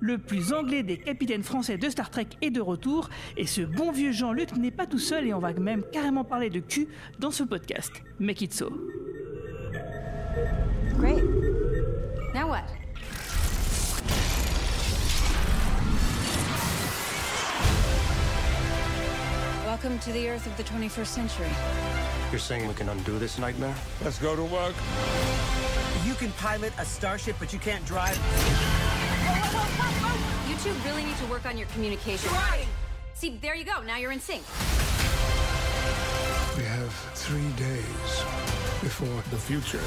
le plus anglais des capitaines français de Star Trek est de retour et ce bon vieux Jean-Luc n'est pas tout seul et on va même carrément parler de cul dans ce podcast. Make it so. Great. Now what? Welcome to the Earth of the 21st century. You're saying we can undo this nightmare? Let's go to work. You can pilot a starship, but you can't drive. You two really need to work on your communication. See, there you go. Now you're in sync. We have three days before the future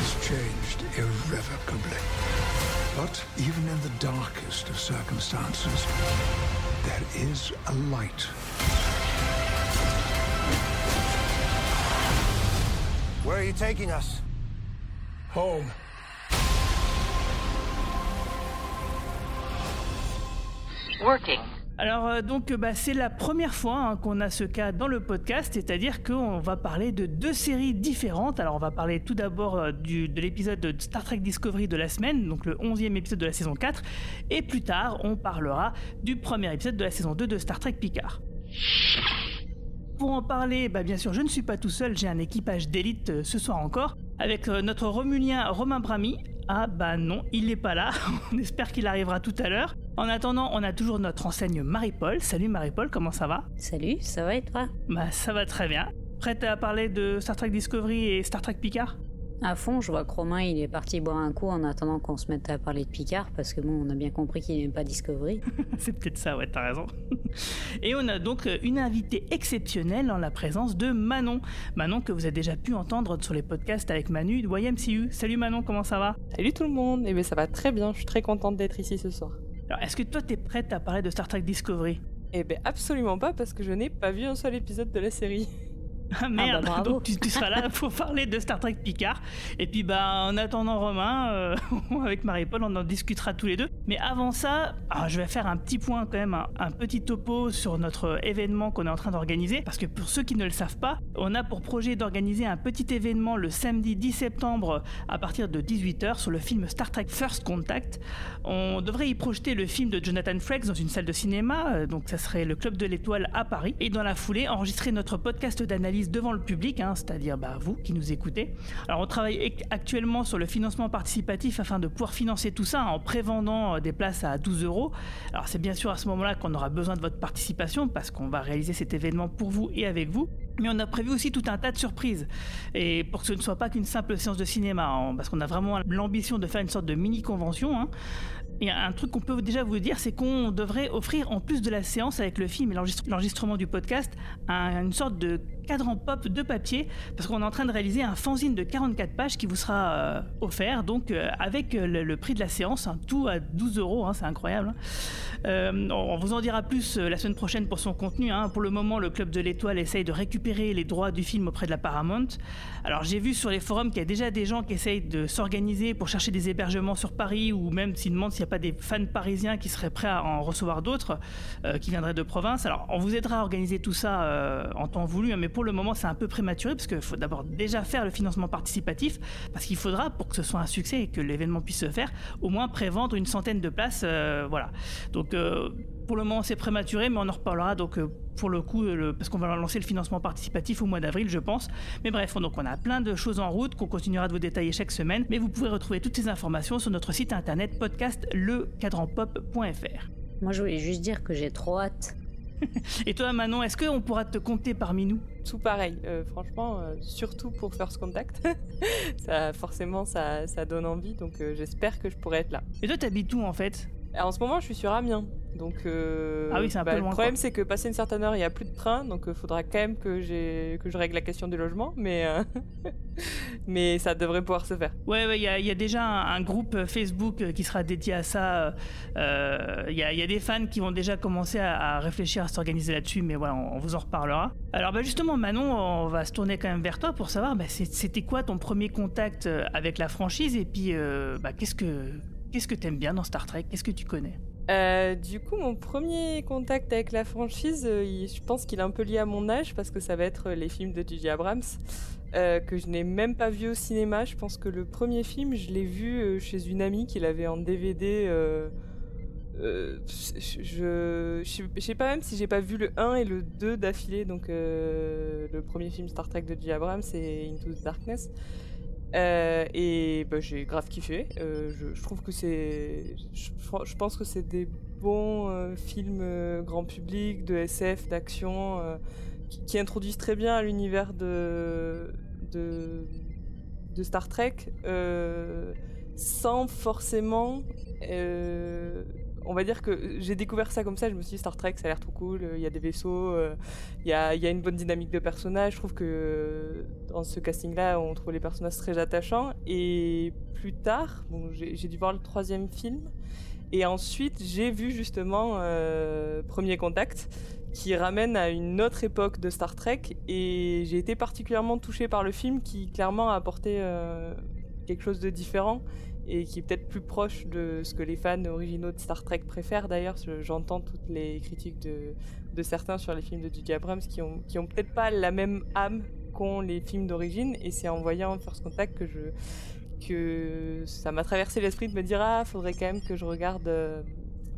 is changed irrevocably. But even in the darkest of circumstances, there is a light. Where are you taking us? Home. Alors euh, donc euh, bah, c'est la première fois hein, qu'on a ce cas dans le podcast, c'est-à-dire qu'on va parler de deux séries différentes. Alors on va parler tout d'abord euh, de l'épisode de Star Trek Discovery de la semaine, donc le 11e épisode de la saison 4, et plus tard on parlera du premier épisode de la saison 2 de Star Trek Picard. Pour en parler, bah, bien sûr je ne suis pas tout seul, j'ai un équipage d'élite euh, ce soir encore, avec euh, notre Romulien Romain Brami. Ah bah non, il n'est pas là, on espère qu'il arrivera tout à l'heure. En attendant, on a toujours notre enseigne Marie-Paul. Salut Marie-Paul, comment ça va? Salut, ça va et toi? Bah ça va très bien. Prête à parler de Star Trek Discovery et Star Trek Picard? À fond, je vois que Romain il est parti boire un coup en attendant qu'on se mette à parler de Picard parce que bon, on a bien compris qu'il n'aime pas Discovery. C'est peut-être ça, ouais, t'as raison. Et on a donc une invitée exceptionnelle en la présence de Manon. Manon que vous avez déjà pu entendre sur les podcasts avec Manu de YMCU. Salut Manon, comment ça va? Salut tout le monde, eh bien ça va très bien, je suis très contente d'être ici ce soir. Alors est-ce que toi t'es prête à parler de Star Trek Discovery? Eh bien absolument pas parce que je n'ai pas vu un seul épisode de la série. Ah merde, bah, bravo. donc tu, tu seras là pour parler de Star Trek Picard. Et puis bah en attendant Romain, euh, avec Marie-Paul, on en discutera tous les deux. Mais avant ça, ah, je vais faire un petit point quand même, un, un petit topo sur notre événement qu'on est en train d'organiser. Parce que pour ceux qui ne le savent pas, on a pour projet d'organiser un petit événement le samedi 10 septembre à partir de 18h sur le film Star Trek First Contact. On devrait y projeter le film de Jonathan Frakes dans une salle de cinéma, euh, donc ça serait le Club de l'Étoile à Paris. Et dans la foulée, enregistrer notre podcast d'analyse devant le public, hein, c'est-à-dire bah, vous qui nous écoutez. Alors on travaille ac- actuellement sur le financement participatif afin de pouvoir financer tout ça en prévendant euh, des places à 12 euros. Alors c'est bien sûr à ce moment-là qu'on aura besoin de votre participation parce qu'on va réaliser cet événement pour vous et avec vous. Mais on a prévu aussi tout un tas de surprises. Et pour que ce ne soit pas qu'une simple séance de cinéma, hein, parce qu'on a vraiment l'ambition de faire une sorte de mini-convention. hein. Et un truc qu'on peut déjà vous dire, c'est qu'on devrait offrir, en plus de la séance avec le film et l'enregistre- l'enregistrement du podcast, un- une sorte de cadran pop de papier, parce qu'on est en train de réaliser un fanzine de 44 pages qui vous sera euh, offert, donc euh, avec euh, le, prix de la séance, hein, tout à 12 euros, hein, c'est incroyable. hein. On vous en dira plus la semaine prochaine pour son contenu. hein. Pour le moment, le Club de l'Étoile essaye de récupérer les droits du film auprès de la Paramount. Alors j'ai vu sur les forums qu'il y a déjà des gens qui essayent de s'organiser pour chercher des hébergements sur Paris ou même s'ils demandent s'il pas des fans parisiens qui seraient prêts à en recevoir d'autres euh, qui viendraient de province. Alors on vous aidera à organiser tout ça euh, en temps voulu, hein, mais pour le moment c'est un peu prématuré parce qu'il faut d'abord déjà faire le financement participatif parce qu'il faudra pour que ce soit un succès et que l'événement puisse se faire au moins prévendre une centaine de places. euh, voilà. Donc pour le moment c'est prématuré, mais on en reparlera donc euh, pour le coup, euh, le- parce qu'on va lancer le financement participatif au mois d'avril, je pense. Mais bref, donc on a plein de choses en route qu'on continuera de vous détailler chaque semaine. Mais vous pouvez retrouver toutes ces informations sur notre site internet podcast lecadranpop.fr. Moi je voulais juste dire que j'ai trop hâte. Et toi, Manon, est-ce qu'on pourra te compter parmi nous? Tout pareil, euh, franchement, euh, surtout pour First Contact. ça, forcément, ça, ça donne envie, donc euh, j'espère que je pourrai être là. Et toi, t'habites où en fait? En ce moment, je suis sur Amiens. Donc, euh, Ah oui, peu bah, loin, Le problème, c'est que passé une certaine heure, il n'y a plus de train, donc il faudra quand même que, je règle la question du logement, mais, euh, mais ça devrait pouvoir se faire. Ouais, ouais, il y, a- il y a déjà un, un groupe Facebook euh, qui sera dédié à ça. Euh, Il y, a, il y a des fans qui vont déjà commencer à, à réfléchir à s'organiser là-dessus, mais voilà, on, on vous en reparlera. Alors, bah justement, Manon, on va se tourner quand même vers toi pour savoir, bah, c'était quoi ton premier contact euh, avec la franchise? Et puis, euh, qu'est-ce que qu'est-ce que t'aimes bien dans Star Trek? Qu'est-ce que tu connais? Euh, du coup, mon premier contact avec la franchise, euh, je pense qu'il est un peu lié à mon âge parce que ça va être les films de J.J. Abrams euh, que je n'ai même pas vu au cinéma. Je pense que le premier film, je l'ai vu euh, chez une amie qui l'avait en DVD. euh, euh, je, je, sais- pas même si j'ai pas vu le 1 et le 2 d'affilée. Donc, euh, le premier film Star Trek de J.J. Abrams, c'est Into the Darkness. Euh, et bah, j'ai grave kiffé. Euh, je, trouve que c'est. Je, pense que c'est des bons euh, films grand public, de SF, d'action, qui, introduisent très bien à l'univers de, de, Star Trek, sans forcément. Euh, on va dire que j'ai découvert ça comme ça, je me suis dit Star Trek ça a l'air trop cool, il y a des vaisseaux, euh, il y, a, une bonne dynamique de personnages. Je trouve que euh, dans ce casting-là, on trouve les personnages très attachants. Et plus tard, bon, j'ai dû voir le troisième film. Et ensuite, j'ai vu justement euh, Premier Contact, qui ramène à une autre époque de Star Trek. Et j'ai été particulièrement touchée par le film, qui clairement a apporté euh, quelque chose de différent et qui est peut-être plus proche de ce que les fans originaux de Star Trek préfèrent d'ailleurs. Je- J'entends toutes les critiques de, certains sur les films de J.J. Abrams qui ont, peut-être pas la même âme qu'ont les films d'origine et c'est en voyant First Contact que ça m'a traversé l'esprit de me dire ah faudrait quand même que je regarde euh,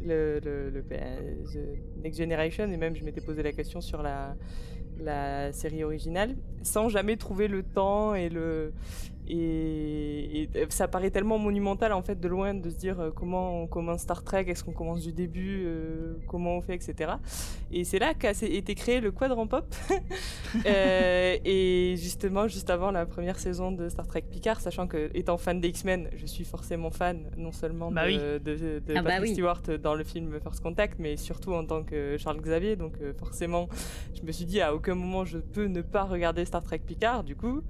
ben, The Next Generation et même je m'étais posé la question sur la série originale sans jamais trouver le temps et le et, et ça paraît tellement monumental en fait de loin de se dire euh, comment on commence Star Trek, est-ce qu'on commence du début, euh, comment on fait, etc. Et c'est là qu'a été créé le Quadrant Pop. Euh, et justement, juste avant la première saison de Star Trek Picard, sachant que étant fan des X-Men, je suis forcément fan non seulement Bah de, oui. de, de Ah bah oui. Stewart dans le film First Contact, mais surtout en tant que Charles Xavier. Donc euh, forcément, je me suis dit à aucun moment je peux ne pas regarder Star Trek Picard. Du coup,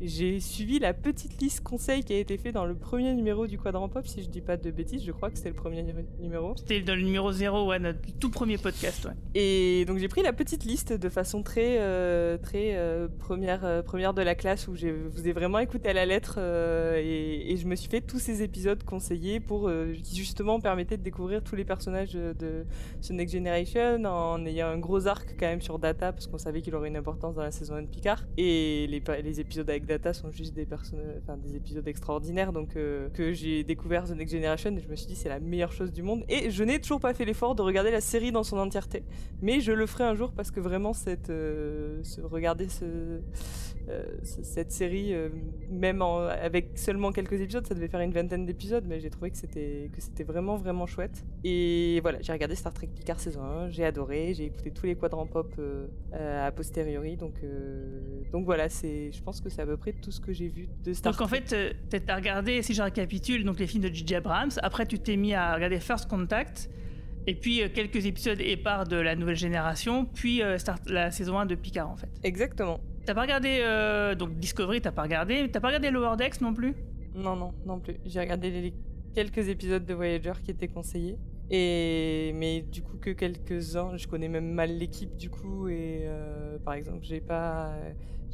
j'ai suivi la petite liste conseil qui a été fait dans le premier numéro du Quadrant Pop, si je dis pas de bêtises, je crois que c'était le premier nu- numéro. C'était dans le numéro 0, ouais, notre tout premier podcast, ouais. Et donc j'ai pris la petite liste de façon très euh, très euh, première euh, première de la classe où je vous ai vraiment écouté à la lettre et, et je me suis fait tous ces épisodes conseillés pour qui justement permettaient de découvrir tous les personnages de, ce Next Generation en ayant un gros arc quand même sur Data parce qu'on savait qu'il aurait une importance dans la saison 1 de Picard et les, les épisodes avec Data sont juste des personnages enfin des épisodes extraordinaires donc euh, que j'ai découvert The Next Generation et je me suis dit c'est la meilleure chose du monde. Et je n'ai toujours pas fait l'effort de regarder la série dans son entièreté. Mais je le ferai un jour parce que vraiment cette euh, regarder ce, euh, ce- cette série euh, même avec seulement quelques épisodes ça devait faire une vingtaine d'épisodes mais j'ai trouvé que c'était que c'était vraiment vraiment chouette. Et voilà j'ai regardé Star Trek Picard saison 1 j'ai adoré j'ai écouté tous les quadrant pop euh, euh, a posteriori donc euh, donc voilà c'est je pense que c'est à peu près tout ce que j'ai vu de Star Donc en fait, euh, t'as regardé, si je récapitule, donc les films de J.J. Abrams. Après, tu t'es mis à regarder First Contact. Et puis euh, quelques épisodes épars de la nouvelle génération. Puis euh, la saison 1 de Picard, en fait. exactement T'as pas regardé. euh, donc Discovery, t'as pas regardé. T'as pas regardé Lower Decks non plus? Non, non, non plus. J'ai regardé les quelques épisodes de Voyager qui étaient conseillés. Et mais du coup que quelques-uns, je connais même mal l'équipe du coup et euh, par exemple j'ai pas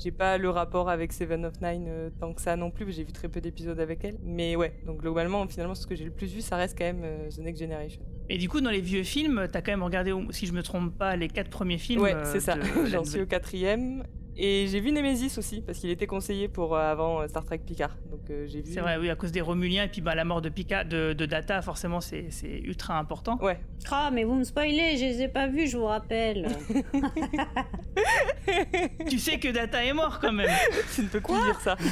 j'ai pas le rapport avec Seven of Nine euh, tant que ça non plus, j'ai vu très peu d'épisodes avec elle. Mais ouais, donc globalement finalement ce que j'ai le plus vu ça reste quand même euh, The Next Generation. Et du coup, dans les vieux films, t'as quand même regardé, si je me trompe pas, les quatre premiers films. ouais, euh, c'est ça. J'en suis au quatrième. Et j'ai vu Nemesis aussi parce qu'il était conseillé pour euh, avant euh, Star Trek Picard. Donc euh, j'ai vu. C'est vrai, oui, à cause des Romuliens et puis bah, la mort de Picard, de, de Data, forcément, c'est c'est ultra important. Ouais, Ah, mais vous me spoilez, je les ai pas vus, je vous rappelle. tu sais que Data est mort quand même. tu ne peux plus dire ça.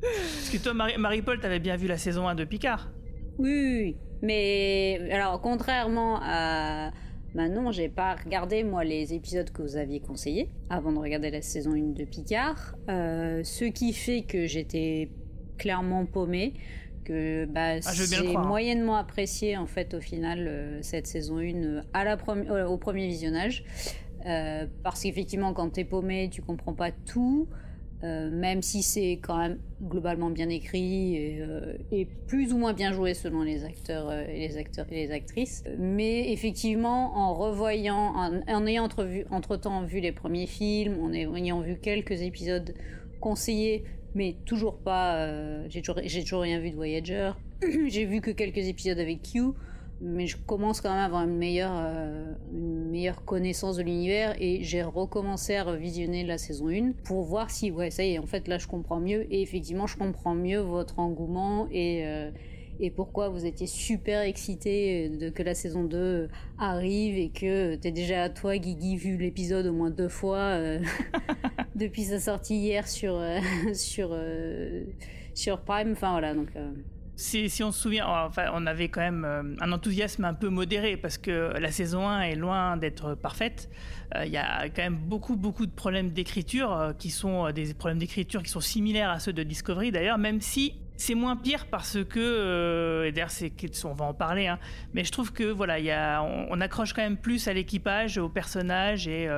Parce que toi, Marie- Marie-Paul, t'avais bien vu la saison 1 de Picard. Oui, oui, oui. mais alors contrairement à Manon, j'ai pas regardé moi les épisodes que vous aviez conseillés avant de regarder la saison 1 de Picard. Euh, ce qui fait que j'étais clairement paumée. que bah, Ah, j'ai moyennement apprécié en fait au final euh, cette saison 1 euh, à la au premier visionnage. Euh, parce qu'effectivement, quand t'es paumé, tu comprends pas tout. Euh, même si c'est quand même globalement bien écrit et, euh, plus ou moins bien joué selon les acteurs euh, et les acteurs et les actrices. Mais effectivement, en revoyant, en, ayant entre-temps vu les premiers films, en ayant vu quelques épisodes conseillés, mais toujours pas, j'ai toujours, toujours rien vu de Voyager. j'ai vu que quelques épisodes avec Q, mais je commence quand même à avoir une meilleure, euh, une meilleure connaissance de l'univers et j'ai recommencé à revisionner la saison 1 pour voir si, ouais, ça y est, en fait là je comprends mieux et effectivement je comprends mieux votre engouement et, euh, et pourquoi vous étiez super excité de que la saison 2 arrive et que t'es déjà toi, Guigui, vu l'épisode au moins deux fois euh, depuis sa sortie hier sur, sur, sur Prime. Enfin voilà, donc. Si, on se souvient, enfin, on avait quand même euh, un enthousiasme un peu modéré parce que la saison 1 est loin d'être parfaite. Euh, Il y a quand même beaucoup, beaucoup de problèmes d'écriture euh, qui sont des problèmes d'écriture qui sont similaires à ceux de Discovery d'ailleurs, même si c'est moins pire parce que, et d'ailleurs, on va en parler, hein, mais je trouve que voilà, il y a, on, accroche quand même plus à l'équipage, aux personnages et.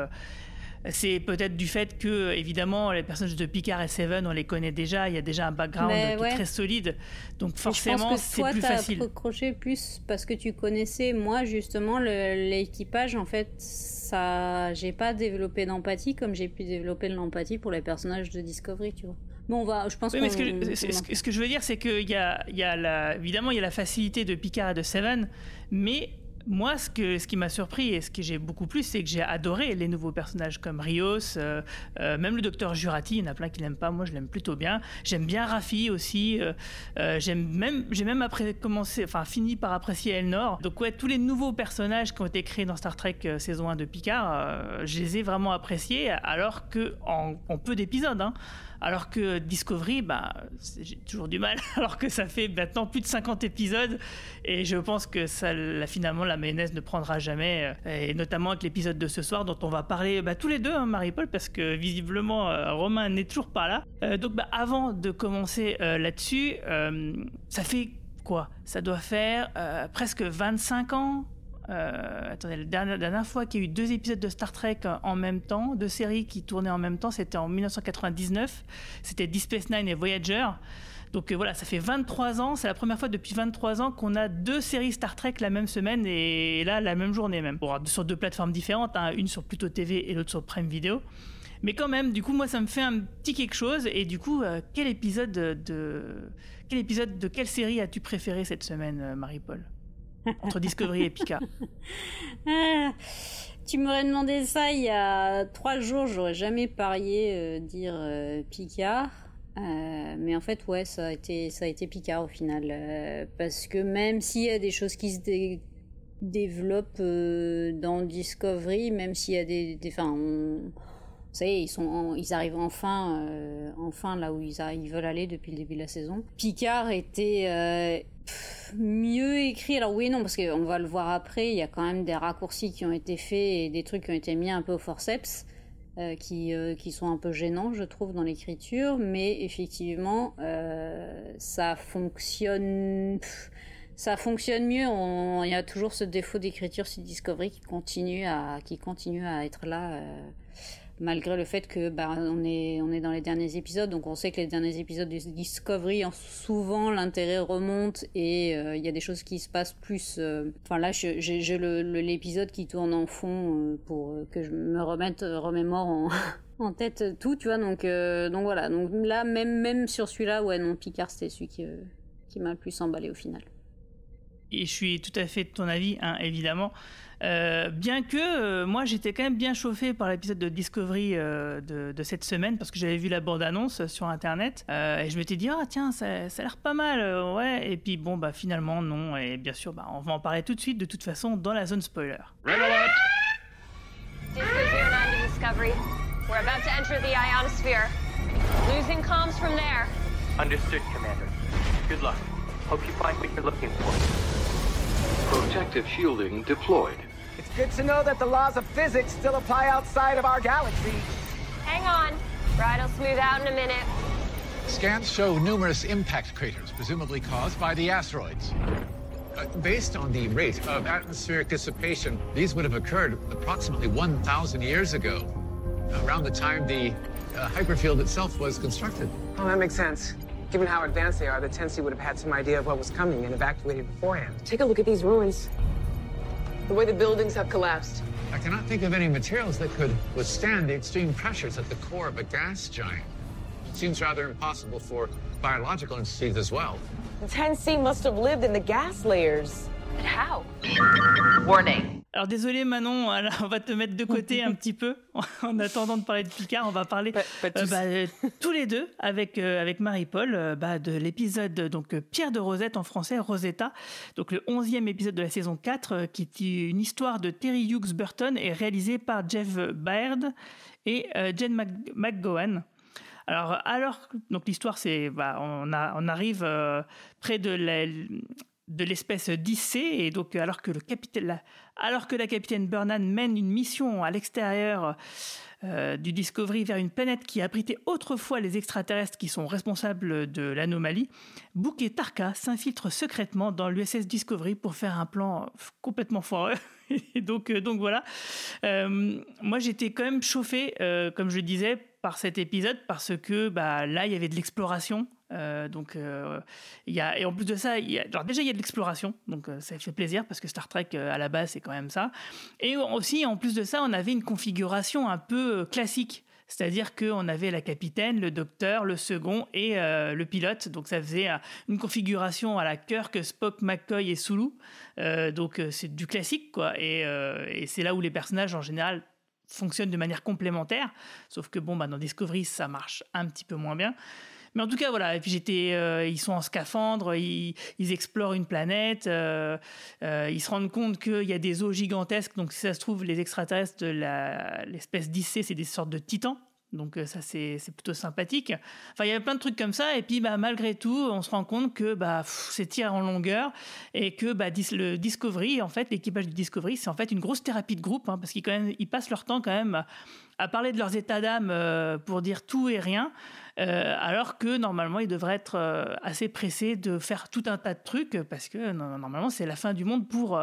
C'est peut-être du fait que, évidemment, les personnages de Picard et Seven, on les connaît déjà, il y a déjà un background qui est très solide. Donc forcément, je pense que c'est toi, plus t'as facile. plus parce que tu connaissais. Moi, justement, l'équipage, en fait, ça, j'ai pas développé d'empathie comme j'ai pu développer de l'empathie pour les personnages de Discovery, tu vois. Bon, on va, je pense Oui, mais ce que, on- ce- que- je veux dire, c'est qu'il y a, y a la, évidemment, il y a la facilité de Picard et de Seven, mais moi, ce, qui m'a surpris et ce que j'ai beaucoup plus, c'est que j'ai adoré les nouveaux personnages comme Rios, euh, euh, même le docteur Jurati, il y en a plein qui l'aiment pas, moi je l'aime plutôt bien. J'aime bien Raffi aussi, euh, j'aime même, j'ai même fini par apprécier Elnor. Donc ouais, tous les nouveaux personnages qui ont été créés dans Star Trek saison 1 de Picard, je les ai vraiment appréciés, alors que en, en peu d'épisodes, hein. Alors que Discovery, bah, j'ai toujours du mal, alors que ça fait maintenant plus de 50 épisodes, et je pense que ça, finalement, la mayonnaise ne prendra jamais, euh, et notamment avec l'épisode de ce soir dont on va parler bah, tous les deux, hein, Marie-Paul, parce que visiblement, euh, Romain n'est toujours pas là. Euh, donc, bah, avant de commencer là-dessus, ça fait quoi? Ça doit faire presque 25 ans euh, la dernière, fois qu'il y a eu deux épisodes de Star Trek en même temps, deux séries qui tournaient en même temps, c'était en 1999. C'était Deep Space Nine et Voyager. Donc euh, voilà, ça fait 23 ans. C'est la première fois depuis 23 ans qu'on a deux séries Star Trek la même semaine et là la même journée même. Sur deux plateformes différentes, hein, une sur Pluto TV et l'autre sur Prime Video. Mais quand même, du coup, moi, ça me fait un petit quelque chose. Et du coup, euh, quel épisode de, quelle série as-tu préféré cette semaine, Marie-Paul? Entre Discovery et Picard. Ah, tu m'aurais demandé ça il y a trois jours, j'aurais jamais parié euh, dire euh, Picard. Euh, mais en fait, ouais, ça a été, ça a été Picard au final. parce que même s'il y a des choses qui se dé- développent dans Discovery, même s'il y a des. y est, ils, sont ils arrivent enfin, enfin là où ils, ils veulent aller depuis le début de la saison. Picard était mieux écrit. Alors oui non, parce qu'on va le voir après, il y a quand même des raccourcis qui ont été faits et des trucs qui ont été mis un peu au forceps. euh, qui, euh, qui sont un peu gênants, je trouve, dans l'écriture, mais effectivement, euh, ça fonctionne. ça fonctionne mieux. Il y a toujours ce défaut d'écriture sur Discovery qui continue à, qui continue à être là. Malgré le fait que bah, on est dans les derniers épisodes donc on sait que les derniers épisodes de Discovery en- souvent l'intérêt remonte et euh, il y a des choses qui se passent plus euh, enfin là j'ai l'épisode qui tourne en fond euh, pour que je me remette remémore en tête tout tu vois donc voilà donc là même même sur celui-là ouais non Picard c'était celui qui qui m'a le plus emballé au final et je suis tout à fait de ton avis, hein, évidemment. Euh, bien que euh, moi j'étais quand même bien chauffé par l'épisode de Discovery euh, de, de cette semaine parce que j'avais vu la bande-annonce sur internet euh, et je m'étais dit ah tiens ça, ça a l'air pas mal euh, ouais et puis bon bah finalement non et bien sûr bah, on va en parler tout de suite de toute façon dans la zone spoiler. To Discovery. We're about to enter the ionosphere. Losing comms from there. Understood, Commander. Good luck. Hope you find what you're looking for. Protective shielding deployed. It's good to know that the laws of physics still apply outside of our galaxy. Hang on. Ride'll smooth out in a minute. Scans show numerous impact craters, presumably caused by the asteroids. Uh, based on the rate of atmospheric dissipation, these would have occurred approximately 1,000 years ago, around the time the uh, hyperfield itself was constructed. Oh, that makes sense. Given how advanced they are, the Tensi would have had some idea of what was coming and evacuated beforehand. Take a look at these ruins. The way the buildings have collapsed. I cannot think of any materials that could withstand the extreme pressures at the core of a gas giant. It seems rather impossible for biological entities as well. The Tensi must have lived in the gas layers. But how? Warning. Alors désolé Manon, on va te mettre de côté un petit peu en attendant de parler de Picard. On va parler pas, pas euh, bah, euh, tous les deux avec euh, avec Marie-Paul euh, bah, de l'épisode donc Pierre de Rosette en français Rosetta, donc le 11e épisode de la saison 4 euh, qui est une histoire de Terry Hughes Burton et réalisé par Jeff Baird et Jen Mc- McGowan. Alors, alors donc l'histoire, c'est, bah, on, a, on arrive euh, près de la- de l'espèce 10C et donc alors que le capitaine, alors que la capitaine Burnham mène une mission à l'extérieur euh, du Discovery vers une planète qui abritait autrefois les extraterrestres qui sont responsables de l'anomalie, Book et Tarka s'infiltrent secrètement dans l'USS Discovery pour faire un plan complètement foireux. Et donc, euh, donc voilà. Euh, moi, j'étais quand même chauffé, euh, comme je disais, par cet épisode parce que bah, là, il y avait de l'exploration. Euh, donc, euh, y a, et en plus de ça, alors déjà, il y a de l'exploration. Donc, euh, ça fait plaisir parce que Star Trek, euh, à la base, c'est quand même ça. Et aussi, en plus de ça, on avait une configuration un peu classique. C'est-à-dire qu'on avait la capitaine, le docteur, le second et le pilote. Donc ça faisait une configuration à la Kirk, Spock, McCoy et Sulu. Donc c'est du classique, quoi. Et, et c'est là où les personnages, en général, fonctionnent de manière complémentaire. Sauf que, bon, bah, dans Discovery, ça marche un petit peu moins bien. Mais en tout cas, voilà. Et puis j'étais, euh, ils sont en scaphandre, ils, explorent une planète, euh, euh, ils se rendent compte qu'il y a des eaux gigantesques. Donc si ça se trouve, les extraterrestres l'espèce 10C, c'est des sortes de titans. Donc euh, ça c'est plutôt sympathique. Enfin il y avait plein de trucs comme ça et puis bah malgré tout on se rend compte que bah c'est tir en longueur et que bah le Discovery en fait l'équipage du Discovery c'est en fait une grosse thérapie de groupe hein, parce qu'ils passent leur temps quand même à, parler de leurs états d'âme euh, pour dire tout et rien euh, alors que normalement ils devraient être assez pressés de faire tout un tas de trucs parce que normalement c'est la fin du monde pour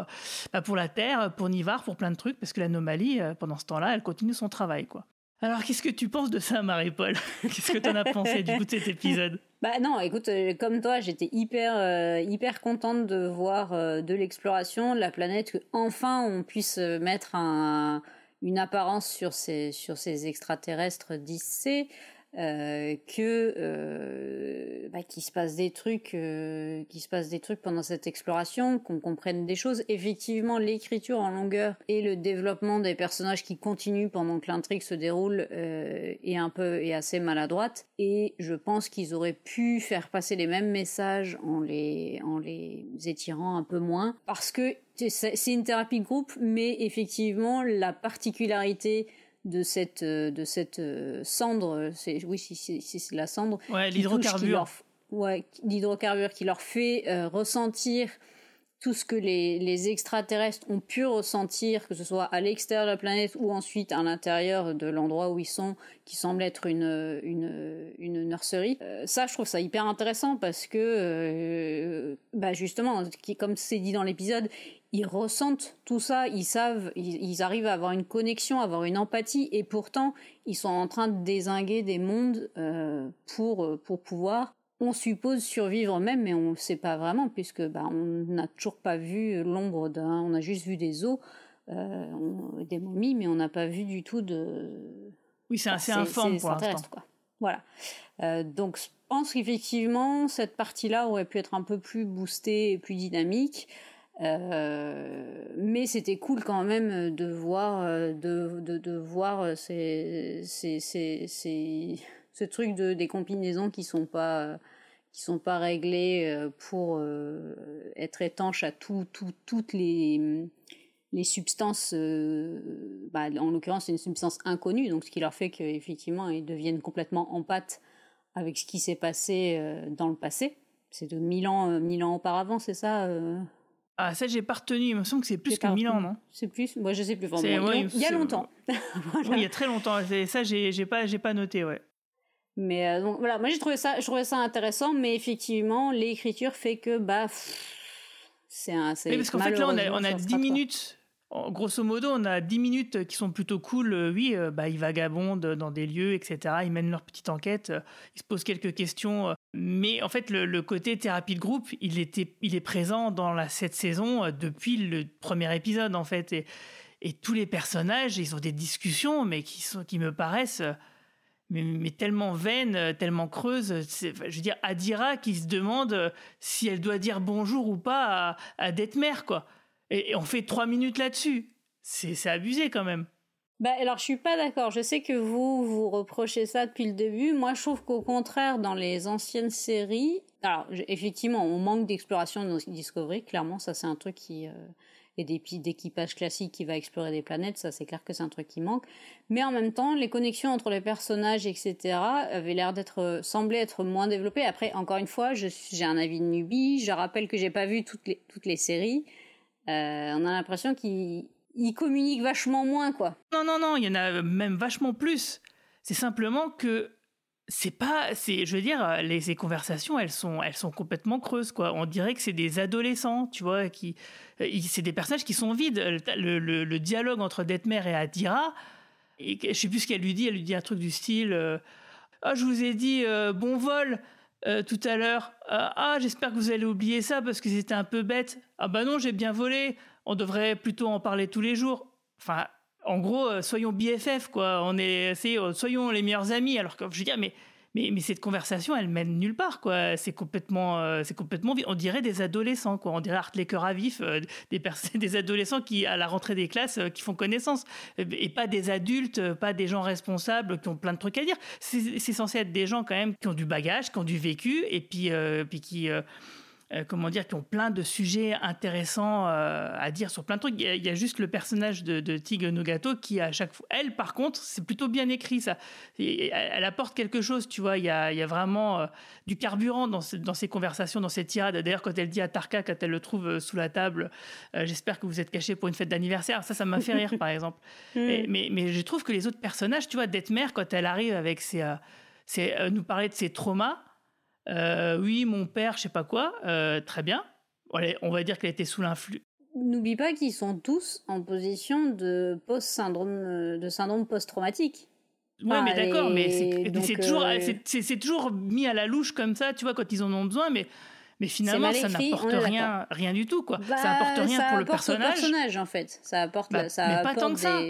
pour la Terre pour Nivar pour plein de trucs parce que l'anomalie pendant ce temps-là elle continue son travail quoi. Alors, qu'est-ce que tu penses de ça, Marie-Paul? Qu'est-ce que tu en as pensé du coup de cet épisode? Bah non, écoute, euh, comme toi, j'étais hyper euh, hyper contente de voir euh, de l'exploration de la planète, que enfin on puisse mettre un, une apparence sur ces sur ces extraterrestres 10C. Euh, que euh, bah, qu'il se passe des trucs euh, qu'il se passe des trucs pendant cette exploration qu'on comprenne des choses. Effectivement l'écriture en longueur et le développement des personnages qui continuent pendant que l'intrigue se déroule euh, est un peu est assez maladroite. Et je pense qu'ils auraient pu faire passer les mêmes messages en les en les étirant un peu moins. Parce que c'est c'est une thérapie de groupe mais effectivement la particularité de cette euh, de cette euh, cendre c'est oui si si c'est la cendre Ouais, qui touche, qui l'hydrocarbure. leur ouais l'hydrocarbure qui leur fait euh, ressentir tout ce que les, les extraterrestres ont pu ressentir, que ce soit à l'extérieur de la planète ou ensuite à l'intérieur de l'endroit où ils sont, qui semble être une, une, une nurserie. Euh, ça, je trouve ça hyper intéressant parce que, euh, bah justement, comme c'est dit dans l'épisode, ils ressentent tout ça, ils savent, ils, ils arrivent à avoir une connexion, à avoir une empathie, et pourtant, ils sont en train de désinguer des mondes euh, pour, pour pouvoir on suppose survivre même, mais on ne sait pas vraiment, puisque bah, on n'a toujours pas vu l'ombre d'un. On a juste vu des os, euh, on- des momies, mais on n'a pas vu du tout de. Oui, c'est Bah, assez informe pour l'instant. Voilà. Euh, donc, je pense qu'effectivement, cette partie-là aurait pu être un peu plus boostée et plus dynamique. Euh, mais c'était cool quand même de voir, de, de, de voir ces, ces, ces, ces- ce truc de, des combinaisons qui sont pas qui sont pas réglées euh, pour euh, être étanches à tout, tout, toutes les les substances, euh, bah, en l'occurrence c'est une substance inconnue, donc ce qui leur fait qu'effectivement ils deviennent complètement en pâte avec ce qui s'est passé euh, dans le passé. C'est de 1000 ans, euh, 1000 ans auparavant, c'est ça Ah, ça, j'ai pas retenu. Il me semble que c'est plus que pas 1000 ans, non? C'est plus Moi, je sais plus. Enfin, C'est- bon, ouais, il y a longtemps. Oui, il y a très longtemps. Ça, j'ai pas, pas noté, ouais. Mais euh, donc voilà, moi j'ai trouvé ça, je trouvais ça intéressant, mais effectivement, l'écriture fait que bah c'est un. Oui, parce qu'en fait, là, on a, on a ça 10 sera pas. minutes. En- Grosso modo, on a 10 minutes qui sont plutôt cool. Euh, Oui, euh, bah, ils vagabondent dans des lieux, etc. Ils mènent leur petite enquête. Ils se posent quelques questions. Mais en fait, le, le côté thérapie de groupe, il, était, il est présent dans la, cette saison depuis le premier épisode, en fait. Et, et tous les personnages, ils ont des discussions, mais qui, sont, qui me paraissent mais, tellement vaines, euh, tellement enfin, Je veux dire, Adira qui se demande euh, si elle doit dire bonjour ou pas à, à Detmer, quoi. Et, on fait trois minutes là-dessus. C'est abusé quand même. Bah alors je suis pas d'accord. Je sais que vous vous reprochez ça depuis le début. Moi je trouve qu'au contraire dans les anciennes séries, alors effectivement on manque d'exploration de Discovery. Clairement ça c'est un truc qui euh, et des pi- d'équipage classique qui va explorer des planètes. Ça c'est clair que c'est un truc qui manque. Mais en même temps les connexions entre les personnages etc avaient l'air d'être euh, semblaient être moins développées. Après encore une fois j'ai un avis de newbie. Je rappelle que j'ai pas vu toutes les toutes les séries. Euh, on a l'impression qu'ils ils communiquent vachement moins quoi. Non, non, non, il y en a même vachement plus. C'est simplement que c'est pas, c'est, je veux dire, les, ces conversations, elles sont, elles sont complètement creuses, quoi. On dirait que c'est des adolescents, tu vois, qui, euh, c'est des personnages qui sont vides. Le, le- dialogue entre Detmer et Adira, et je sais plus ce qu'elle lui dit, elle lui dit un truc du style, euh, ah, je vous ai dit euh, bon vol. euh, tout à l'heure, Euh, ah, j'espère que vous allez oublier ça parce que c'était un peu bête. Ah, bah non, j'ai bien volé. On devrait plutôt en parler tous les jours. Enfin, en gros, euh, soyons BFF, quoi. On est, euh, soyons les meilleurs amis. Alors que je veux dire, mais, mais, mais cette conversation, elle mène nulle part, quoi. C'est complètement, euh, c'est complètement. On dirait des adolescents, quoi. On dirait Art les cœurs à vif, des, des adolescents qui, à la rentrée des classes, qui font connaissance. Et pas des adultes, pas des gens responsables qui ont plein de trucs à dire. C'est, censé être des gens, quand même, qui ont du bagage, qui ont du vécu, et puis, puis qui. Euh, comment dire, qui ont plein de sujets intéressants euh, à dire sur plein de trucs. Il y a, il y a juste le personnage de, de Tig Nogato qui, à chaque fois, elle, par contre, c'est plutôt bien écrit, ça. Et elle, elle apporte quelque chose, tu vois. Il y a, il y a vraiment euh, du carburant dans, ce- dans ces conversations, dans ces tirades. D'ailleurs, quand elle dit à Tarka, quand elle le trouve sous la table, j'espère que vous êtes caché pour une fête d'anniversaire. Ça, ça m'a fait rire, par exemple. Et- mais, mais je trouve que les autres personnages, tu vois, Detmer, quand elle arrive avec ses, ses- nous parler de ses traumas, euh, oui, mon père, je sais pas quoi, euh, très bien. Allez, on va dire qu'elle était sous l'influx. N'oublie pas qu'ils sont tous en position de post-syndrome, euh, de syndrome post-traumatique. Ouais, Enfin, mais d'accord, mais c'est- toujours, euh, c'est- toujours mis à la louche comme ça, tu vois, quand ils en ont besoin, mais, mais finalement, ça n'apporte rien, rien du tout, quoi. Bah, ça apporte rien ça pour le apporte personnage. personnage, en fait. Ça apporte, Bah, ça mais pas tant que ça.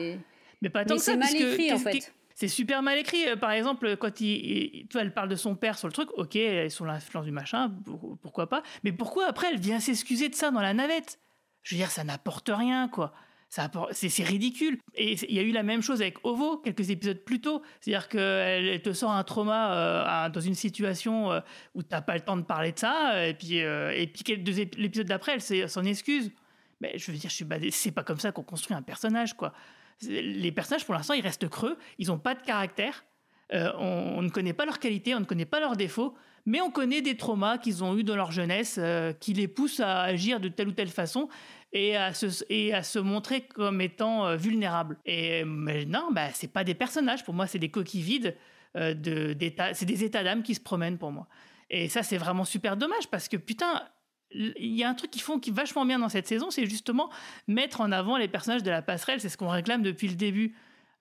Mais pas tant Mais que ça, mal puisque écrit, en qu'est-ce fait. C'est super mal écrit. Euh, Par exemple, quand il, vois, elle parle de son père sur le truc, ok, est sous l'influence du machin, pour- pourquoi pas. Mais pourquoi après elle vient s'excuser de ça dans la navette? Je veux dire, ça n'apporte rien, quoi. Ça C'est ridicule. Et il y a eu la même chose avec Ovo quelques épisodes plus tôt. C'est-à-dire qu'elle elle te sort un trauma euh, dans une situation euh, où t'as pas le temps de parler de ça, et puis, euh, et puis ép- l'épisode d'après, elle s'en excuse. Mais je veux dire, c'est pas comme ça qu'on construit un personnage, quoi. Les personnages, pour l'instant, ils restent creux, ils n'ont pas de caractère, euh, on, ne connaît pas leurs qualités, on ne connaît pas leurs défauts, mais on connaît des traumas qu'ils ont eus dans leur jeunesse euh, qui les poussent à agir de telle ou telle façon et à se, montrer comme étant euh, vulnérables. Et mais non, bah, c'est pas des personnages, pour moi, c'est des coquilles vides, de, c'est des états d'âme qui se promènent pour moi. Et ça, c'est vraiment super dommage parce que putain, il y a un truc qu'ils font qui est vachement bien dans cette saison, c'est justement mettre en avant les personnages de la passerelle. C'est ce qu'on réclame depuis le début.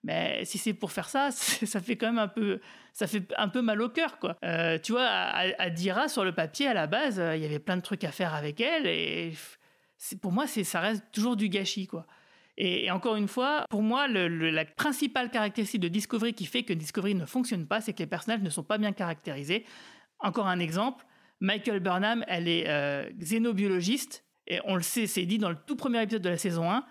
Mais si c'est pour faire ça, ça fait quand même un peu, ça fait un peu mal au cœur, quoi. Euh, tu vois, à, Dira sur le papier à la base, euh, il y avait plein de trucs à faire avec elle et pour moi, ça reste toujours du gâchis, quoi. Et, encore une fois, pour moi, la principale caractéristique de Discovery qui fait que Discovery ne fonctionne pas, c'est que les personnages ne sont pas bien caractérisés. Encore un exemple, Michael Burnham, elle est euh, xénobiologiste, et on le sait, c'est dit dans le tout premier épisode de la saison 1,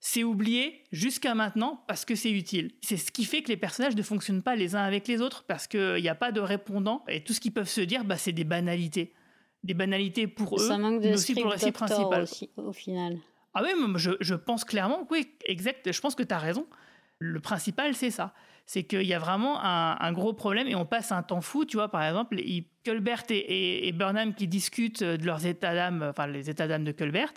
c'est oublié jusqu'à maintenant parce que c'est utile. C'est ce qui fait que les personnages ne fonctionnent pas les uns avec les autres parce qu'il n'y a pas de répondant et tout ce qu'ils peuvent se dire, bah, c'est des banalités. Des banalités pour eux, Ça manque de mais aussi pour le récit principal. aussi, au final. Ah oui, je, je pense clairement, oui, exact, je pense que tu as raison. Le principal, c'est ça. C'est qu'il y a vraiment un, gros problème et on passe un temps fou, tu vois, par exemple, Culbert et, Burnham qui discutent de leurs états d'âme, enfin les états d'âme de Culbert,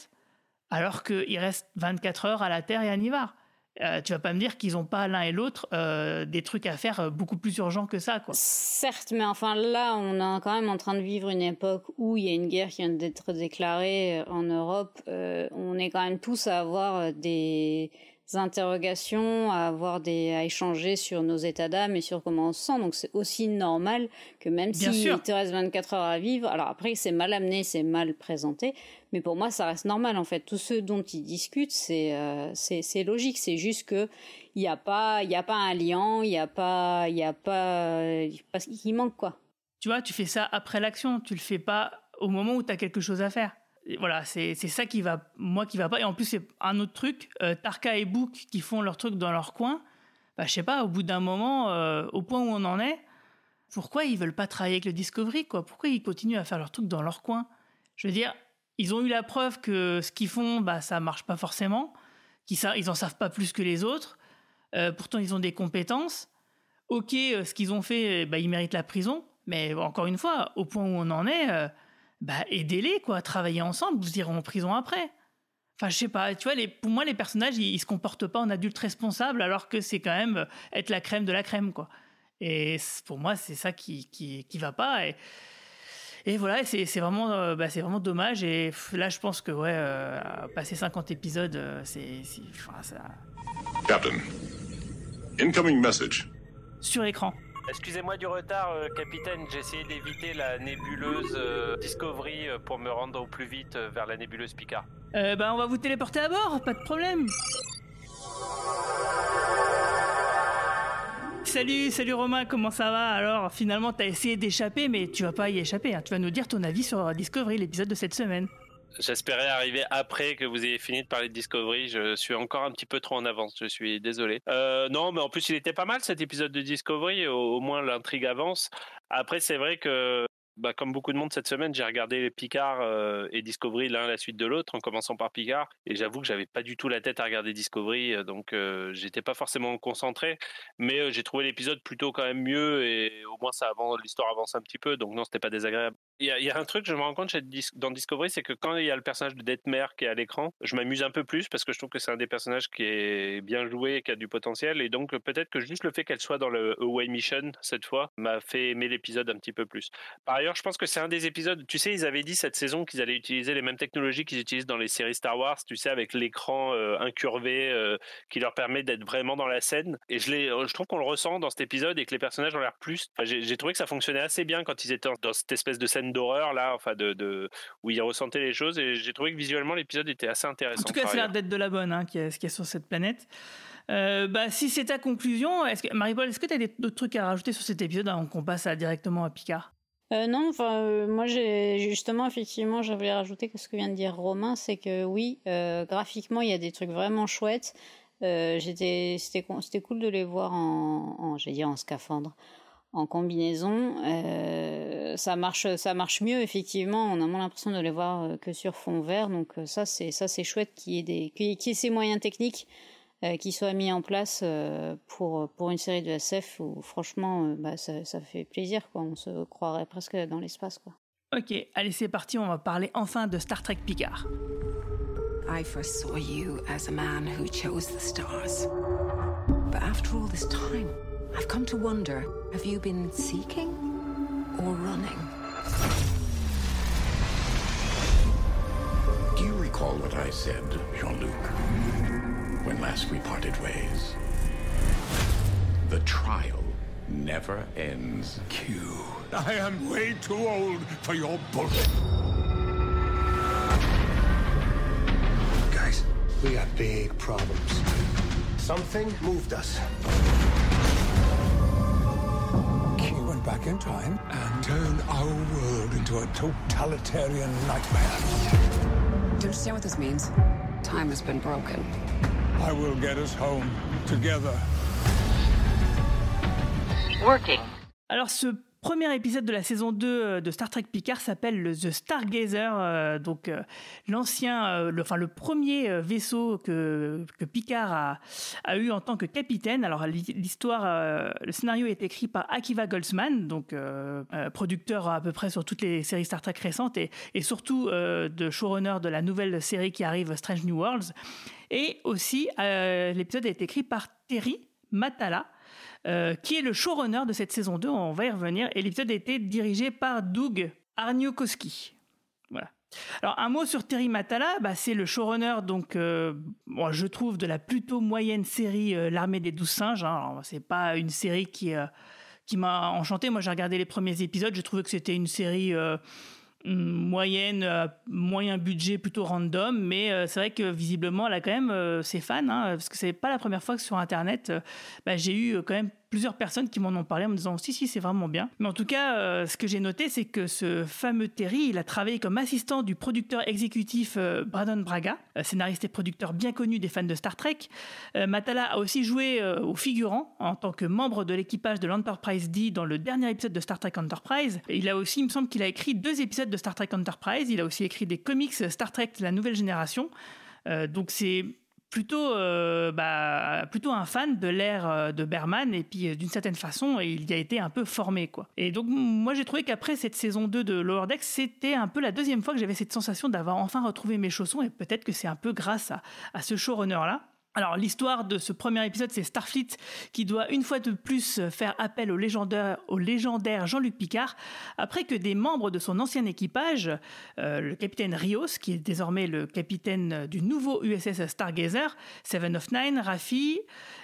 alors qu'il reste 24 heures à la Terre et à Nivar. Euh, tu vas pas me dire qu'ils ont pas l'un et l'autre euh, des trucs à faire euh, beaucoup plus urgents que ça, quoi. Certes, mais enfin là, on est quand même en train de vivre une époque où il y a une guerre qui vient d'être déclarée en Europe. on est quand même tous à avoir des interrogations, à avoir des, à échanger sur nos états d'âme et sur comment on se sent. Donc c'est aussi normal que même si il te reste 24 heures à vivre, alors après c'est mal amené, c'est mal présenté, mais pour moi ça reste normal en fait. Tout ce dont ils discutent, c'est euh, c'est logique. C'est juste que il n'y a pas il y a pas un lien, il y a pas il y a pas parce qu'il manque quoi. Tu vois, tu fais ça après l'action, tu le fais pas au moment où tu as quelque chose à faire voilà, c'est ça qui va, moi qui va pas. Et en plus, c'est un autre truc. Euh, Tarka et Book qui font leur truc dans leur coin. Bah, je sais pas, au bout d'un moment, euh, au point où on en est, pourquoi ils veulent pas travailler avec le Discovery, quoi? Pourquoi ils continuent à faire leur truc dans leur coin? Je veux dire, ils ont eu la preuve que ce qu'ils font, bah, ça marche pas forcément, qu'ils ils en savent pas plus que les autres. Euh, pourtant, ils ont des compétences. Ok, ce qu'ils ont fait, bah, ils méritent la prison. Mais encore une fois, au point où on en est bah aidez-les quoi, travaillez ensemble, vous irez en prison après. Enfin, je sais pas, tu vois, les, pour moi, les personnages, ils, se comportent pas en adultes responsables alors que c'est quand même être la crème de la crème, quoi. Et pour moi, c'est ça qui, qui, qui, va pas. Et, et voilà, c'est vraiment, euh, bah, c'est vraiment dommage. Et là, je pense que, ouais, euh, passer 50 épisodes, euh, c'est. Enfin, ça... Captain, incoming message. Sur écran. Excusez-moi du retard, euh, capitaine. J'ai essayé d'éviter la nébuleuse euh, Discovery euh, pour me rendre au plus vite vers la nébuleuse Picard. Euh, bah, on va vous téléporter à bord, pas de problème. Salut, salut Romain, comment ça va? Alors, finalement, t'as essayé d'échapper, mais tu vas pas y échapper. Hein. Tu vas nous dire ton avis sur Discovery, l'épisode de cette semaine. J'espérais arriver après que vous ayez fini de parler de Discovery. Je suis encore un petit peu trop en avance. Je suis désolé. Euh, non, mais en plus, il était pas mal cet épisode de Discovery. Au, moins, l'intrigue avance. Après, c'est vrai que bah, comme beaucoup de monde cette semaine, j'ai regardé Picard euh, et Discovery l'un à la suite de l'autre, en commençant par Picard. Et j'avoue que j'avais pas du tout la tête à regarder Discovery, euh, donc euh, j'étais pas forcément concentré. Mais j'ai trouvé l'épisode plutôt quand même mieux et au moins ça avance, l'histoire avance un petit peu. Donc non, c'était pas désagréable. Il y, a, un truc, je me rends compte dans Discovery, c'est que quand il y a le personnage de Detmer qui est à l'écran, je m'amuse un peu plus parce que je trouve que c'est un des personnages qui est bien joué et qui a du potentiel. Et donc peut-être que juste le fait qu'elle soit dans le Away Mission cette fois m'a fait aimer l'épisode un petit peu plus. Par ailleurs, je pense que c'est un des épisodes. Tu sais, ils avaient dit cette saison qu'ils allaient utiliser les mêmes technologies qu'ils utilisent dans les séries Star Wars. Tu sais, avec l'écran euh, incurvé euh, qui leur permet d'être vraiment dans la scène. Et je, je trouve qu'on le ressent dans cet épisode et que les personnages ont l'air plus. j'ai trouvé que ça fonctionnait assez bien quand ils étaient dans cette espèce de scène d'horreur là, enfin de, où ils ressentaient les choses. Et j'ai trouvé que visuellement l'épisode était assez intéressant. En tout cas, c'est l'air d'être de la bonne hein, qui est, qui est sur cette planète. Euh, bah, si c'est ta conclusion, est-ce que, Marie-Paul, est-ce que tu as d'autres trucs à rajouter sur cet épisode avant qu'on passe directement à Picard? Euh, non, enfin, euh, moi j'ai justement effectivement, je voulais rajouter que ce que vient de dire Romain, c'est que oui, graphiquement il y a des trucs vraiment chouettes. j'étais, c'était, c'était cool de les voir en, en j'ai dit en scaphandre, en combinaison. Euh, ça marche, ça marche mieux effectivement. On a moins l'impression de les voir euh, que sur fond vert. Donc euh, ça, c'est ça, c'est chouette qu'il y ait des, qu'il y ait ces moyens techniques qui soient mis en place pour pour une série de SF où franchement, bah, ça, ça fait plaisir. Quoi. On se croirait presque dans l'espace. Quoi. Ok, allez, c'est parti. On va parler enfin de Star Trek Picard. I first saw you as a man who chose the stars. But after all this time. I've come to wonder have you been seeking or running? Do you recall what I said, Jean Luc, when last we parted ways? The trial never ends. Q. I am way too old for your bullshit. Guys, we got big problems. Something moved us. Back in time and turn our world into a totalitarian nightmare. Do you understand what this means? Time has been broken. I will get us home together. Working. Alors ce premier épisode de la saison 2 euh, de Star Trek Picard s'appelle le The Stargazer, euh, donc euh, l'ancien, le, le premier vaisseau que, Picard a, eu en tant que capitaine. Alors l'histoire, le scénario est écrit par Akiva Goldsman, donc producteur à peu près sur toutes les séries Star Trek récentes et, et surtout de showrunner de la nouvelle série qui arrive, Strange New Worlds. Et aussi, l'épisode été écrit par Terry Matala. Euh, qui est le showrunner de cette saison 2. On va y revenir. Et l'épisode a été dirigé par Doug Arniokowski. Voilà. Alors un mot sur Terry Matala, bah, c'est le showrunner donc euh, moi, je trouve de la plutôt moyenne série euh, L'armée des douze singes. Hein. c'est pas une série qui qui m'a enchanté. Moi j'ai regardé les premiers épisodes, je trouvais que c'était une série moyenne, moyen budget, plutôt random, mais c'est vrai que visiblement elle a quand même ses fans, hein, parce que c'est pas la première fois que sur internet bah, j'ai eu quand même plusieurs personnes qui m'en ont parlé en me disant si si c'est vraiment bien. Mais en tout cas, euh, ce que j'ai noté, c'est que ce fameux Terry, il a travaillé comme assistant du producteur exécutif euh, Brandon Braga, euh, scénariste et producteur bien connu des fans de Star Trek. Matala a aussi joué au figurant en tant que membre de l'équipage de l'Enterprise D dans le dernier épisode de Star Trek Enterprise. il a aussi, il me semble qu'il a écrit deux épisodes de Star Trek Enterprise. Il a aussi écrit des comics Star Trek la nouvelle génération. donc c'est plutôt, euh, bah, plutôt un fan de l'ère euh, de Berman et puis euh, d'une certaine façon il y a été un peu formé quoi. Et donc moi j'ai trouvé qu'après cette saison 2 de Lower Decks c'était un peu la deuxième fois que j'avais cette sensation d'avoir enfin retrouvé mes chaussons et peut-être que c'est un peu grâce à, à ce showrunner là. Alors l'histoire de ce premier épisode, c'est Starfleet qui doit une fois de plus faire appel au légendaire, au légendaire Jean-Luc Picard après que des membres de son ancien équipage, euh, le capitaine Rios, qui est désormais le capitaine du nouveau USS Stargazer, Seven of Nine, Raffi,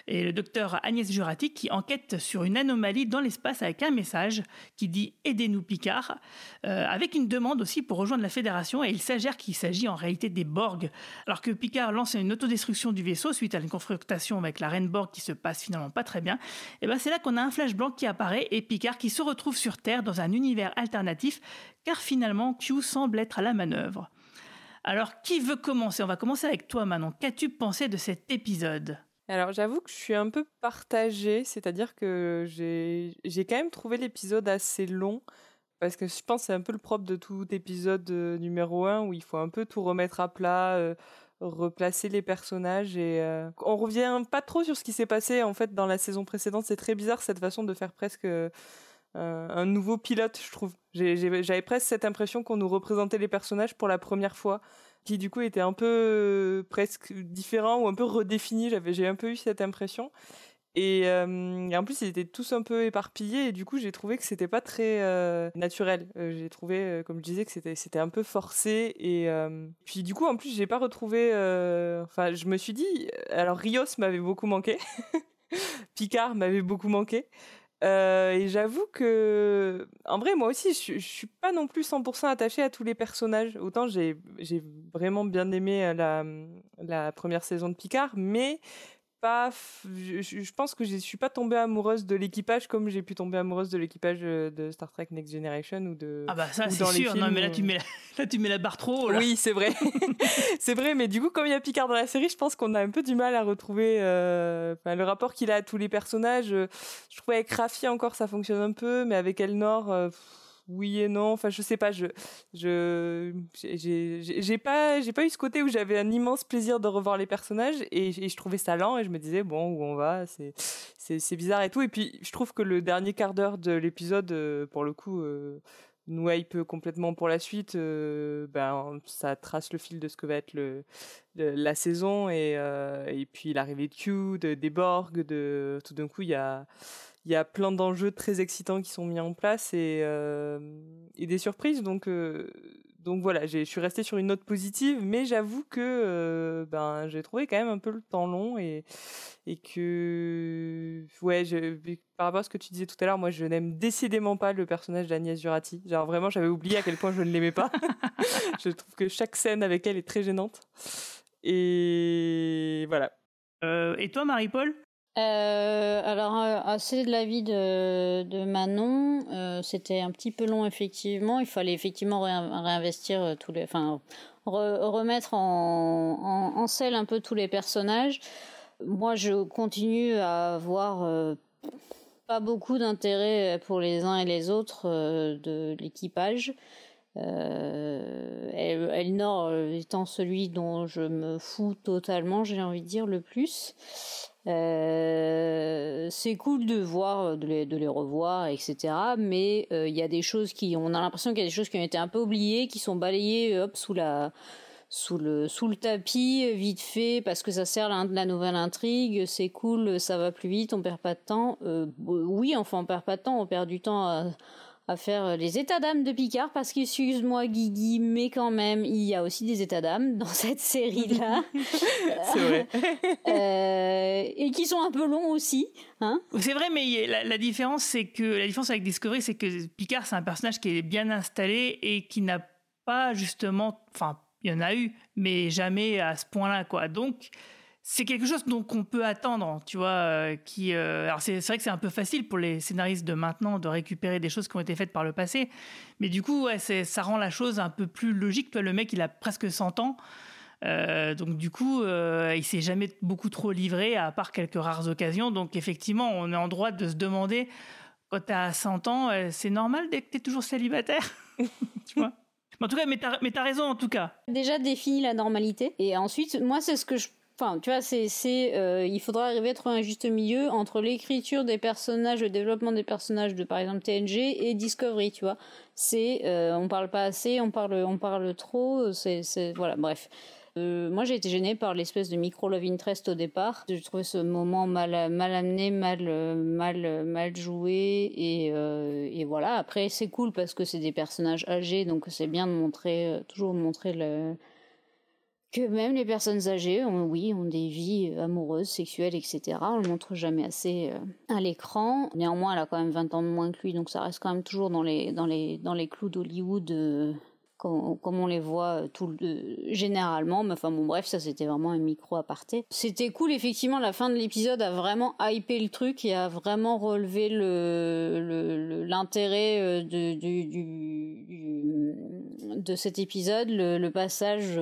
et le docteur Agnès Jurati qui enquête sur une anomalie dans l'espace avec un message qui dit Aidez-nous Picard, euh, avec une demande aussi pour rejoindre la Fédération et il s'agère qu'il s'agit en réalité des Borg. Alors que Picard lance une autodestruction du vaisseau suite à une confrontation avec la Reine Borg qui se passe finalement pas très bien, et eh ben c'est là qu'on a un flash blanc qui apparaît et Picard qui se retrouve sur Terre dans un univers alternatif car finalement Q semble être à la manœuvre. Alors, qui veut commencer? On va commencer avec toi, Manon. Qu'as-tu pensé de cet épisode? Alors j'avoue que je suis un peu partagée, c'est-à-dire que j'ai quand même trouvé l'épisode assez long, parce que je pense que c'est un peu le propre de tout épisode euh, numéro 1 où il faut un peu tout remettre à plat, euh, replacer les personnages et euh, on revient pas trop sur ce qui s'est passé en fait dans la saison précédente. C'est très bizarre cette façon de faire presque un nouveau pilote, je trouve. J'avais presque cette impression qu'on nous représentait les personnages pour la première fois qui du coup était un peu euh, presque différent ou un peu redéfini. J'avais, j'ai un peu eu cette impression. Et, en plus, ils étaient tous un peu éparpillés et du coup, j'ai trouvé que c'était pas très naturel. j'ai trouvé, comme je disais, que c'était un peu forcé et puis du coup, en plus, j'ai pas retrouvé. Enfin, je me suis dit, alors Rios m'avait beaucoup manqué, Picard m'avait beaucoup manqué. Et j'avoue que, en vrai, moi aussi, je, je suis pas non plus 100% attachée à tous les personnages. Autant j'ai vraiment bien aimé la première saison de Picard, mais pas. Je, pense que je suis pas tombée amoureuse de l'équipage comme j'ai pu tomber amoureuse de l'équipage euh, de Star Trek Next Generation ou de. Ah bah ça c'est sûr. Non mais là tu mets la, là tu mets la barre trop. Oui c'est vrai, c'est vrai. Mais du coup comme il y a Picard dans la série, je pense qu'on a un peu du mal à retrouver euh, le rapport qu'il a à tous les personnages. Je trouvais avec Raffi encore ça fonctionne un peu, mais avec Elnor. Euh, oui et non. Enfin, je sais pas. Je, je, j'ai pas, j'ai pas eu ce côté où j'avais un immense plaisir de revoir les personnages et, je trouvais ça lent et je me disais bon où on va, c'est, c'est, bizarre et tout. Et puis je trouve que le dernier quart d'heure de l'épisode, euh, pour le coup. Euh, nous hype complètement pour la suite, euh, ben ça trace le fil de ce que va être le, la saison et, et puis l'arrivée de Q, de, des Borg, de tout d'un coup il y a il y a plein d'enjeux très excitants qui sont mis en place et, euh, et des surprises. Donc, euh, donc voilà, je suis restée sur une note positive, mais j'avoue que euh, ben, j'ai trouvé quand même un peu le temps long et, et que, ouais, je, par rapport à ce que tu disais tout à l'heure, moi je n'aime décidément pas le personnage d'Agnès Jurati. Genre vraiment, j'avais oublié à quel point je ne l'aimais pas. je trouve que chaque scène avec elle est très gênante. Et voilà. et toi, Marie-Paul? Euh, alors, euh, assez de l'avis de, de Manon, euh, c'était un petit peu long effectivement. Il fallait effectivement réinvestir tous les, enfin, remettre en, en, selle un peu tous les personnages. Moi, je continue à voir pas beaucoup d'intérêt pour les uns et les autres de l'équipage. Euh, Elnor étant celui dont je me fous totalement, j'ai envie de dire le plus. Euh, c'est cool de voir, de les, de les revoir, etc. Mais il y a des choses qui, on a l'impression qu'il y a des choses qui ont été un peu oubliées, qui sont balayées hop sous la sous le sous le tapis vite fait parce que ça sert la, la nouvelle intrigue c'est cool ça va plus vite on perd pas de temps euh, oui enfin on perd pas de temps on perd du temps à, à faire les états d'âme de Picard parce qu'excuse-moi Guigui mais quand même il y a aussi des états d'âme dans cette série là c'est vrai. Euh, et qui sont un peu longs aussi hein. C'est vrai mais la, la différence c'est que la différence avec Discovery c'est que Picard c'est un personnage qui est bien installé et qui n'a pas justement enfin il y en a eu, mais jamais à ce point-là, quoi. Donc, c'est quelque chose donc on peut attendre, tu vois. Euh, qui, euh, alors c'est vrai que c'est un peu facile pour les scénaristes de maintenant de récupérer des choses qui ont été faites par le passé, mais du coup, ça rend la chose un peu plus logique. Toi, le mec, il a presque 100 ans. Euh, donc du coup, il s'est jamais beaucoup trop livré, à part quelques rares occasions. Donc effectivement, on est en droit de se demander, quand tu as 100 ans, c'est normal dès que tu es toujours célibataire Tu vois? En tout cas, mais t'as, raison en tout cas. Déjà défini la normalité. Et ensuite, moi, c'est ce que je Enfin, tu vois, c'est, c'est, euh, il faudra arriver à trouver un juste milieu entre l'écriture des personnages, le développement des personnages de, par exemple, TNG et Discovery, tu vois. C'est, euh, on parle pas assez, on parle, on parle trop, c'est, c'est, voilà, bref. Euh, moi, j'ai été gênée par l'espèce de micro love interest au départ. J'ai trouvé ce moment mal, mal amené, mal, mal, mal joué, et, et voilà. Après, c'est cool parce que c'est des personnages âgés, donc c'est bien de montrer, toujours de montrer le que même les personnes âgées, ont, oui, ont des vies amoureuses, sexuelles, etc. On le montre jamais assez à l'écran. Néanmoins, elle a quand même 20 ans de moins que lui, donc ça reste quand même toujours dans les, dans les, dans les clous d'Hollywood comme, on les voit euh, tout généralement. Mais enfin bon bref, ça c'était vraiment un micro aparté. C'était cool effectivement. La fin de l'épisode a vraiment hypé le truc et a vraiment relevé le l'intérêt euh, de du, de cet épisode, le, passage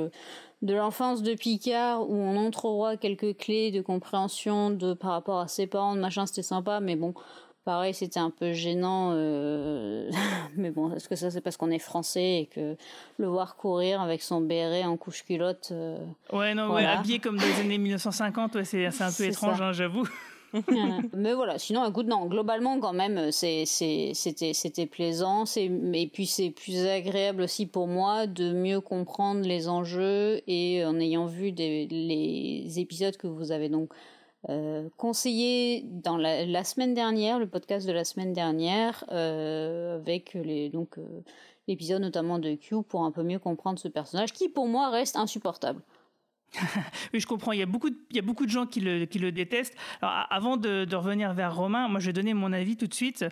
de l'enfance de Picard où on entrevoit quelques clés de compréhension de par rapport à ses parents, machin, c'était sympa, mais bon, Pareil, c'était un peu gênant, euh... mais bon, est-ce que ça c'est parce qu'on est français et que le voir courir avec son béret en couche culotte. Euh... Ouais, non, ouais, habillé comme dans les années 1950, ouais, c'est un peu étrange, hein, j'avoue. mais voilà, sinon, écoute, non, globalement, quand même, c'était, plaisant. Et puis, c'est plus agréable aussi pour moi de mieux comprendre les enjeux et en ayant vu les épisodes que vous avez donc euh, conseillé dans la, semaine dernière, le podcast de la semaine dernière, euh, avec les, donc euh, l'épisode notamment de Q pour un peu mieux comprendre ce personnage qui pour moi reste insupportable. oui, je comprends. Il y a beaucoup de, il y a beaucoup de gens qui le, qui le détestent. Alors, avant de, revenir vers Romain, moi, je vais donner mon avis tout de suite.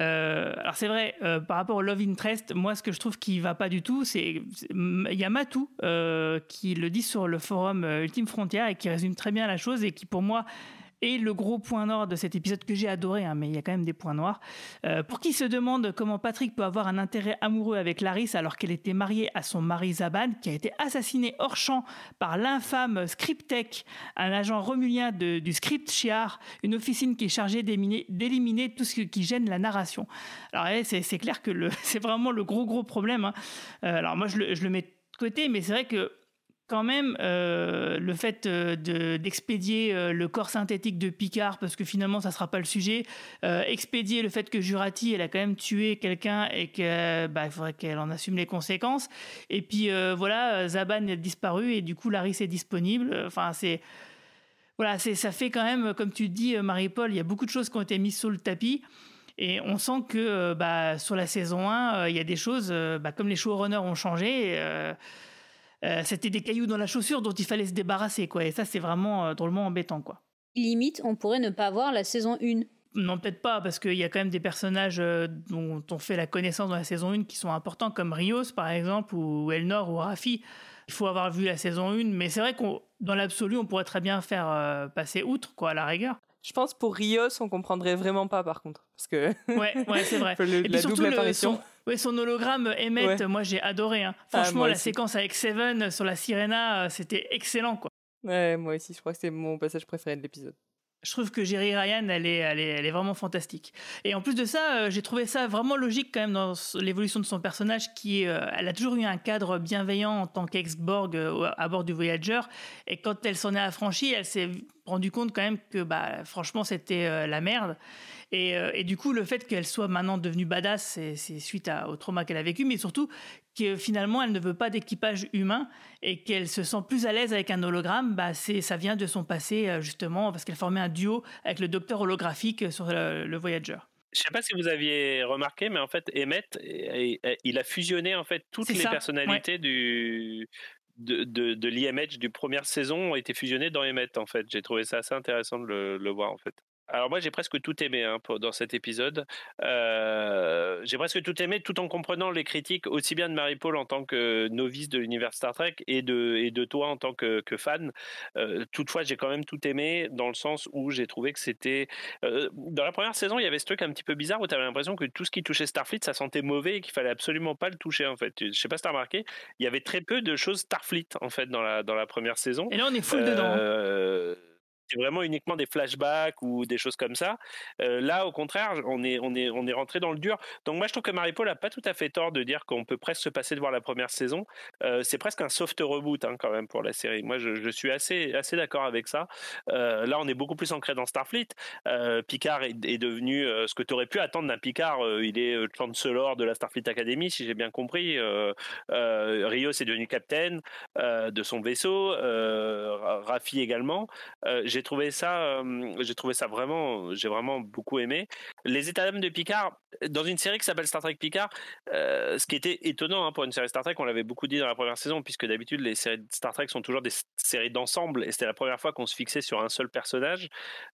Euh, alors, c'est vrai, euh, par rapport au Love Interest, moi, ce que je trouve qui va pas du tout, c'est. Il y a Matou euh, qui le dit sur le forum Ultime Frontière et qui résume très bien la chose et qui, pour moi, et le gros point noir de cet épisode que j'ai adoré, hein, mais il y a quand même des points noirs, euh, pour qui se demande comment Patrick peut avoir un intérêt amoureux avec Laris alors qu'elle était mariée à son mari Zaban, qui a été assassiné hors champ par l'infâme Scriptech, un agent romulien du Script Chiar, une officine qui est chargée d'éliminer tout ce qui gêne la narration. Alors c'est clair que c'est vraiment le gros gros problème. Hein. Euh, alors moi je le, je le mets de côté, mais c'est vrai que quand même euh, le fait euh, d'expédier euh, le corps synthétique de Picard parce que finalement ça sera pas le sujet expédier le fait que Jurati elle a quand même tué quelqu'un et que bah, faudrait qu'elle en assume les conséquences. Et puis voilà Zaban a disparu et du coup Laris est disponible. Enfin c'est voilà ça fait quand même comme tu dis Marie-Paul il y a beaucoup de choses qui ont été mises sous le tapis. Et on sent que bah, sur la saison 1 il y a des choses bah, comme les showrunners ont changé euh, c'était des cailloux dans la chaussure dont il fallait se débarrasser, quoi. Et ça, c'est vraiment euh, drôlement embêtant, quoi. Limite, on pourrait ne pas voir la saison 1. Non, peut-être pas, parce qu'il y a quand même des personnages euh, dont on fait la connaissance dans la saison 1 qui sont importants, comme Rios, par exemple, ou Elnor, ou Rafi. Il faut avoir vu la saison 1, mais c'est vrai qu'on, dans l'absolu, on pourrait très bien faire passer outre, quoi, à la rigueur. Je pense pour Rios, on comprendrait vraiment pas par contre, parce que ouais, ouais c'est vrai. la double apparition. son, son, hologramme Emmett, moi j'ai adoré. Hein. Ah, Franchement, la séquence avec Seven sur la Sirena, euh, c'était excellent quoi. Ouais, moi aussi, je crois que c'est mon passage préféré de l'épisode. Je trouve que Jerry Ryan, elle est, elle est, elle est vraiment fantastique. Et en plus de ça, euh, j'ai trouvé ça vraiment logique quand même dans l'évolution de son personnage, qui euh, elle a toujours eu un cadre bienveillant en tant qu'ex-Borg euh, à bord du Voyager. Et quand elle s'en est affranchie, elle s'est rendue compte quand même que, bah, franchement, c'était la merde. Et, du coup, le fait qu'elle soit maintenant devenue badass, c'est suite au trauma qu'elle a vécu, mais surtout que finalement elle ne veut pas d'équipage humain et qu'elle se sent plus à l'aise avec un hologramme, bah c'est ça vient de son passé euh, justement parce qu'elle formait un duo avec le docteur holographique sur le, Voyager. Je sais pas si vous aviez remarqué, mais en fait, Emmett, il a fusionné en fait toutes les personnalités du de, de, de l'IMH du première saison ont été fusionnées dans Emmett en fait. J'ai trouvé ça assez intéressant de le, le voir en fait. Alors moi j'ai presque tout aimé hein, dans cet épisode. Euh, j'ai presque tout aimé tout en comprenant les critiques aussi bien de Marie-Paul en tant que novice de l'univers Star Trek et de, et de toi en tant que, que fan. Euh, toutefois j'ai quand même tout aimé dans le sens où j'ai trouvé que c'était... Euh, dans la première saison il y avait ce truc un petit peu bizarre où tu avais l'impression que tout ce qui touchait Starfleet ça sentait mauvais et qu'il fallait absolument pas le toucher en fait. Je sais pas si tu as remarqué, il y avait très peu de choses Starfleet en fait dans la, dans la première saison. Et là on est full dedans. Hein. C'est vraiment uniquement des flashbacks ou des choses comme ça. Euh, là, au contraire, on est, on, est, on est rentré dans le dur. Donc moi, je trouve que Marie-Paul n'a pas tout à fait tort de dire qu'on peut presque se passer de voir la première saison. Euh, c'est presque un soft reboot hein, quand même pour la série. Moi, je, suis assez, assez d'accord avec ça. Euh, là, on est beaucoup plus ancré dans Starfleet. Picard est, est devenu ce que tu aurais pu attendre d'un Picard. Il est chancellor de la Starfleet Academy, si j'ai bien compris. Rio, c'est devenu capitaine de son vaisseau. Rafi également. j'ai trouvé ça, j'ai trouvé ça vraiment, j'ai vraiment beaucoup aimé. Les états de Picard, dans une série qui s'appelle Star Trek Picard, euh, ce qui était étonnant hein, pour une série Star Trek, on l'avait beaucoup dit dans la première saison, puisque d'habitude les séries Star Trek sont toujours des séries d'ensemble, et c'était la première fois qu'on se fixait sur un seul personnage.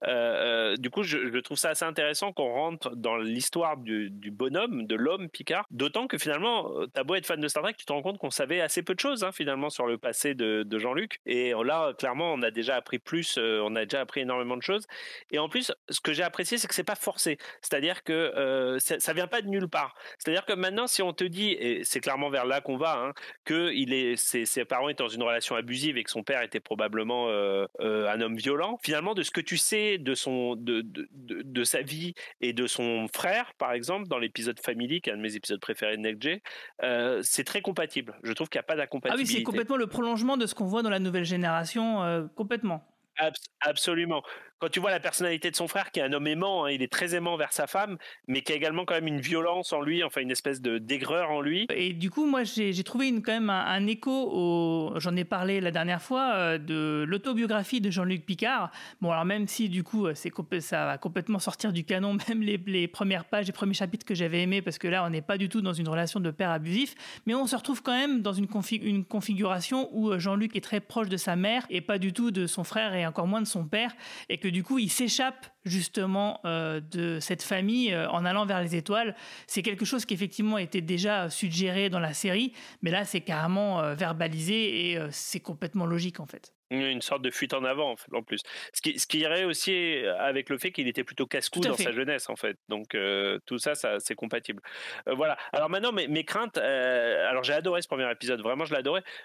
Euh, euh, du coup, je, trouve ça assez intéressant qu'on rentre dans l'histoire du, bonhomme, de l'homme Picard, d'autant que finalement, t'as beau être fan de Star Trek, tu te rends compte qu'on savait assez peu de choses hein, finalement sur le passé de, de Jean-Luc, et là, clairement, on a déjà appris plus, on a déjà appris énormément de choses, et en plus, ce que j'ai apprécié, c'est que c'est pas forcé, c'est-à-dire que ça, ça vient pas de nulle part. C'est-à-dire que maintenant, si on te dit, et c'est clairement vers là qu'on va, hein, que il est, ses, ses, parents étaient dans une relation abusive et que son père était probablement euh, euh, un homme violent, finalement, de ce que tu sais de son, de, de, de, de sa vie et de son frère, par exemple, dans l'épisode Family, qui est un de mes épisodes préférés de Next euh, c'est très compatible. Je trouve qu'il n'y a pas d'incompatibilité. Ah oui, c'est complètement le prolongement de ce qu'on voit dans la nouvelle génération, complètement. Abs absolument quand tu vois la personnalité de son frère, qui est un homme aimant, hein, il est très aimant vers sa femme, mais qui a également quand même une violence en lui, enfin une espèce de d'aigreur en lui. Et du coup, moi, j'ai trouvé une, quand même un, écho j'en ai parlé la dernière fois, euh, de l'autobiographie de Jean-Luc Picard. Bon, alors même si du coup, c'est ça va complètement sortir du canon, même les, les premières pages, les premiers chapitres que j'avais aimés, parce que là, on n'est pas du tout dans une relation de père abusif, mais on se retrouve quand même dans une, config une configuration où euh, Jean-Luc est très proche de sa mère et pas du tout de son frère et encore moins de son père, et que du coup, il s'échappe justement euh, de cette famille euh, en allant vers les étoiles. C'est quelque chose qui effectivement était déjà suggéré dans la série, mais là, c'est carrément euh, verbalisé et c'est complètement logique en fait une sorte de fuite en avant en plus. Ce qui, ce qui irait aussi avec le fait qu'il était plutôt casse-cou dans fait. sa jeunesse en fait. Donc tout ça, ça c'est compatible. Voilà. Alors maintenant mes, mes craintes. Alors j'ai adoré ce premier épisode, vraiment je l'ai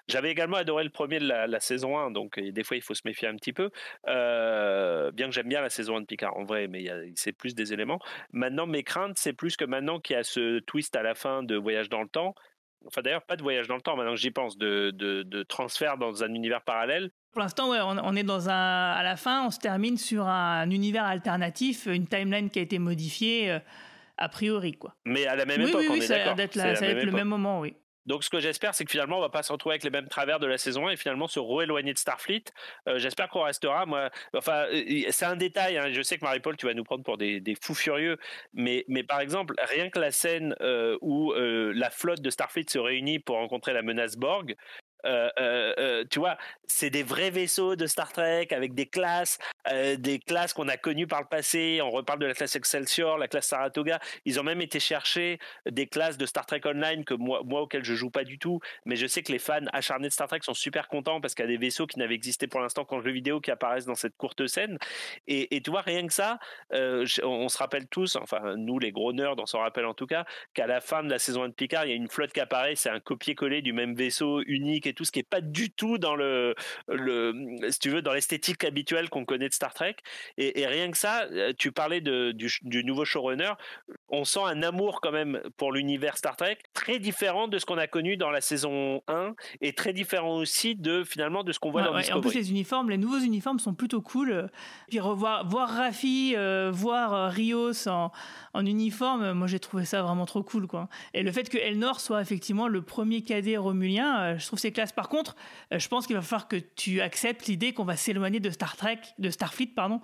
J'avais également adoré le premier de la, la, saison 1, donc des fois il faut se méfier un petit peu. Bien que j'aime bien la saison 1 de Picard en vrai, mais c'est plus des éléments. Maintenant mes craintes, c'est plus que maintenant qu'il y a ce twist à la fin de Voyage dans le temps. Enfin d'ailleurs pas de voyage dans le temps maintenant que j'y pense, de, de, de transfert dans un univers parallèle pour l'instant, ouais, on, on, est dans un. À la fin, on se termine sur un, univers alternatif, une timeline qui a été modifiée, euh, a priori, quoi. Mais à la même oui, époque, oui, oui, on est d'accord. Ça va être le même moment, oui. Donc ce que j'espère, c'est que finalement, on va pas se retrouver avec les mêmes travers de la saison 1 et finalement se rééloigner de Starfleet. Euh, j'espère qu'on restera. Moi, enfin, c'est un détail. Hein. Je sais que Marie-Paul, tu vas nous prendre pour des, fous furieux, mais, mais par exemple, rien que la scène euh, où euh, la flotte de Starfleet se réunit pour rencontrer la menace Borg, euh, euh, euh, tu vois, c'est des vrais vaisseaux de Star Trek avec des classes, euh, des classes qu'on a connues par le passé. On reparle de la classe Excelsior, la classe Saratoga. Ils ont même été chercher des classes de Star Trek Online que moi, moi auxquelles je joue pas du tout, mais je sais que les fans acharnés de Star Trek sont super contents parce qu'il y a des vaisseaux qui n'avaient existé pour l'instant qu'en jeu vidéo qui apparaissent dans cette courte scène. Et, et tu vois, rien que ça, euh, on se rappelle tous, enfin nous les gros nerds, on s'en rappelle en tout cas, qu'à la fin de la saison 1 de Picard, il y a une flotte qui apparaît, c'est un copier-coller du même vaisseau unique et tout, ce qui est pas du tout dans le, le si tu veux, dans l'esthétique habituelle qu'on connaît de Star Trek. Et, rien que ça, euh, tu parlais de, du, du, nouveau showrunner, on sent un amour quand même pour l'univers Star Trek très différent de ce qu'on a connu dans la saison 1 et très différent aussi de finalement de ce qu'on voit dans ouais, En plus, les uniformes, les nouveaux uniformes sont plutôt cool. Puis revoir, voir Rafi, euh, voir euh, Rios en, en uniforme, moi j'ai trouvé ça vraiment trop cool. Quoi. Et le fait que Elnor soit effectivement le premier cadet romulien, euh, je trouve c'est classe. Par contre, je pense qu'il va falloir que tu acceptes l'idée qu'on va s'éloigner de Star Trek, de Starfleet, pardon,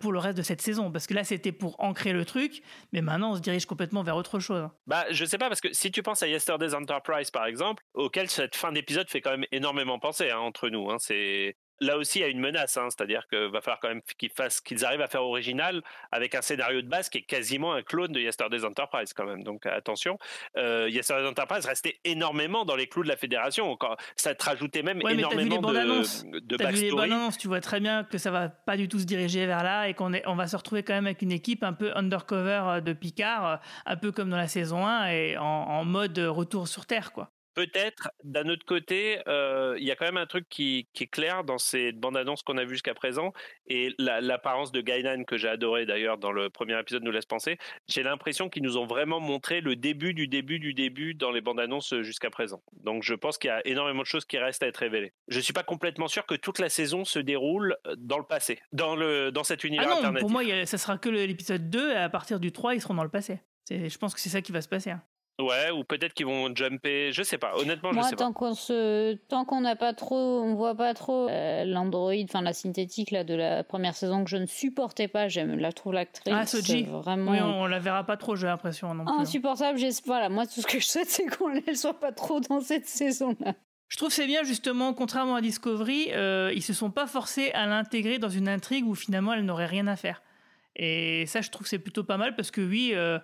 pour le reste de cette saison. Parce que là, c'était pour ancrer le truc, mais maintenant, on se dirige complètement vers autre chose. Bah, je sais pas, parce que si tu penses à Yesterday's Enterprise, par exemple, auquel cette fin d'épisode fait quand même énormément penser hein, entre nous. Hein, c'est là aussi, il y a une menace, hein, c'est-à-dire qu'il va falloir quand même qu'ils fassent, qu'ils arrivent à faire original avec un scénario de base qui est quasiment un clone de Yesterday's Enterprise quand même. Donc attention, euh, Yesterday's Enterprise restait énormément dans les clous de la fédération. Ça te rajoutait même énormément de, de backstory. Vu les annonces, tu vois très bien que ça va pas du tout se diriger vers là et qu'on on va se retrouver quand même avec une équipe un peu undercover euh, de Picard, euh, un peu comme dans la saison 1 et en, en mode retour sur Terre, quoi. Peut-être, d'un autre côté, euh, il y a quand même un truc qui, est clair dans ces bandes annonces qu'on a vues jusqu'à présent, et l'apparence de Gainan, que j'ai adoré d'ailleurs dans le premier épisode, nous laisse penser. J'ai l'impression qu'ils nous ont vraiment montré le début du début du début dans les bandes annonces jusqu'à présent. Donc je pense qu'il y a énormément de choses qui restent à être révélées. Je ne suis pas complètement sûr que toute la saison se déroule dans le passé, dans, le, dans cet univers ah non, Pour moi, ça sera que l'épisode 2, et à partir du 3, ils seront dans le passé. Je pense que c'est ça qui va se passer. Hein. Ouais, ou peut-être qu'ils vont jumper, je sais pas. Honnêtement, Moi, je sais tant Qu'on se... Tant qu'on n'a pas trop, on voit pas trop euh, l'android, enfin la synthétique là de la première saison que je ne supportais pas. J'aime, la trouve l'actrice. Ah, Soji. Vraiment. Oui, on, la verra pas trop, j'ai l'impression non plus. Hein. Insupportable. Voilà, moi tout ce que je souhaite, c'est qu'on ne soit pas trop dans cette saison là. Je trouve c'est bien justement, contrairement à Discovery, euh, ils se sont pas forcés à l'intégrer dans une intrigue où finalement elle n'aurait rien à faire. Et ça, je trouve c'est plutôt pas mal parce que oui. Euh,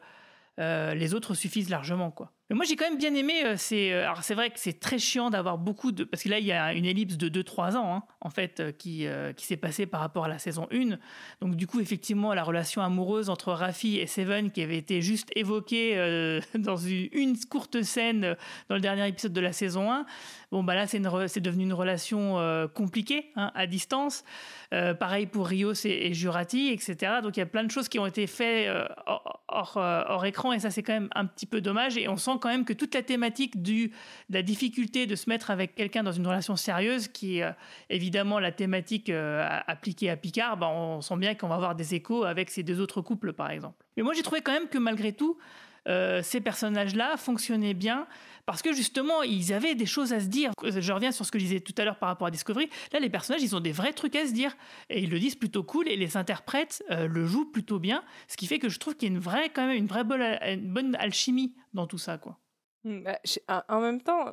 les autres suffisent largement, quoi. Moi, j'ai quand même bien aimé. Euh, c'est, euh, alors, c'est vrai que c'est très chiant d'avoir beaucoup de. Parce que là, il y a une ellipse de 2-3 ans, hein, en fait, qui, qui s'est passée par rapport à la saison 1. Donc, du coup, effectivement, la relation amoureuse entre Rafi et Seven, qui avait été juste évoquée dans une, courte scène dans le dernier épisode de la saison 1, bon, bah là, c'est, c'est devenu une relation compliquée, hein, à distance. pareil pour Rios et, et, Jurati, etc. Donc, il y a plein de choses qui ont été faites hors, hors, hors écran, et ça, c'est quand même un petit peu dommage. Et on sent quand même que toute la thématique du, de la difficulté de se mettre avec quelqu'un dans une relation sérieuse, qui est euh, évidemment la thématique euh, appliquée à Picard, bah, on sent bien qu'on va avoir des échos avec ces deux autres couples, par exemple. Mais moi, j'ai trouvé quand même que malgré tout, euh, ces personnages-là fonctionnaient bien parce que justement, ils avaient des choses à se dire. Je reviens sur ce que je disais tout à l'heure par rapport à Discovery. Là, les personnages, ils ont des vrais trucs à se dire et ils le disent plutôt cool et les interprètes le jouent plutôt bien, ce qui fait que je trouve qu'il y a une vraie, quand même, une vraie bonne, alchimie dans tout ça, quoi. Mmh, bah, en même temps,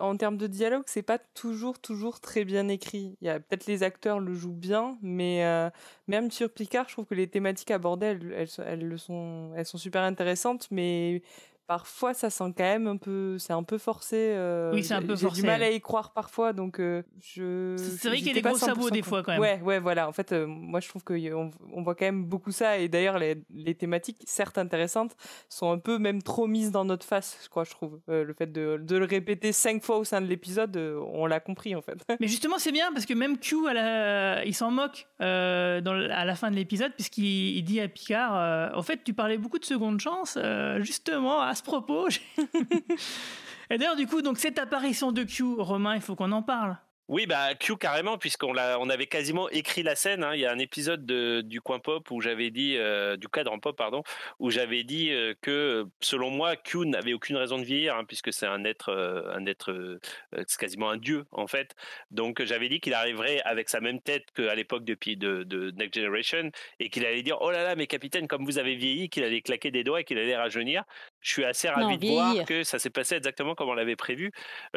en termes de dialogue, c'est pas toujours, toujours très bien écrit. Il y a peut-être les acteurs le jouent bien, mais euh, même sur Picard, je trouve que les thématiques abordées, elles, elles, le sont, elles sont super intéressantes, mais parfois ça sent quand même un peu c'est un peu forcé euh, oui c'est un peu forcé j'ai du mal à y croire parfois donc euh, je c'est vrai qu'il y a des gros sabots des fois quand même. Ouais ouais voilà. En fait euh, moi je trouve qu'on on voit quand même beaucoup ça. Et d'ailleurs les, les, thématiques certes intéressantes sont un peu même trop mises dans notre face je crois je trouve. Le fait de, de, le répéter cinq fois au sein de l'épisode on l'a compris en fait. Mais justement c'est bien parce que même Q à la... il s'en moque dans, à la fin de l'épisode puisqu'il dit à Picard en fait tu parlais beaucoup de seconde chance justement à propos. Et d'ailleurs, du coup, donc cette apparition de Q, Romain, il faut qu'on en parle. Oui, bah Q carrément, puisqu'on l'a, on avait quasiment écrit la scène. Hein. Il y a un épisode de, du coin pop où j'avais dit, euh, du cadre en pop, pardon, où j'avais dit euh, que selon moi, Q n'avait aucune raison de vieillir, hein, puisque c'est un être, euh, un être, c'est quasiment un dieu en fait. Donc j'avais dit qu'il arriverait avec sa même tête qu'à l'époque de, de, de Next Generation et qu'il allait dire, oh là là, mais capitaine, comme vous avez vieilli, qu'il allait claquer des doigts et qu'il allait rajeunir. Je suis assez ravi de voir que ça s'est passé exactement comme on l'avait prévu,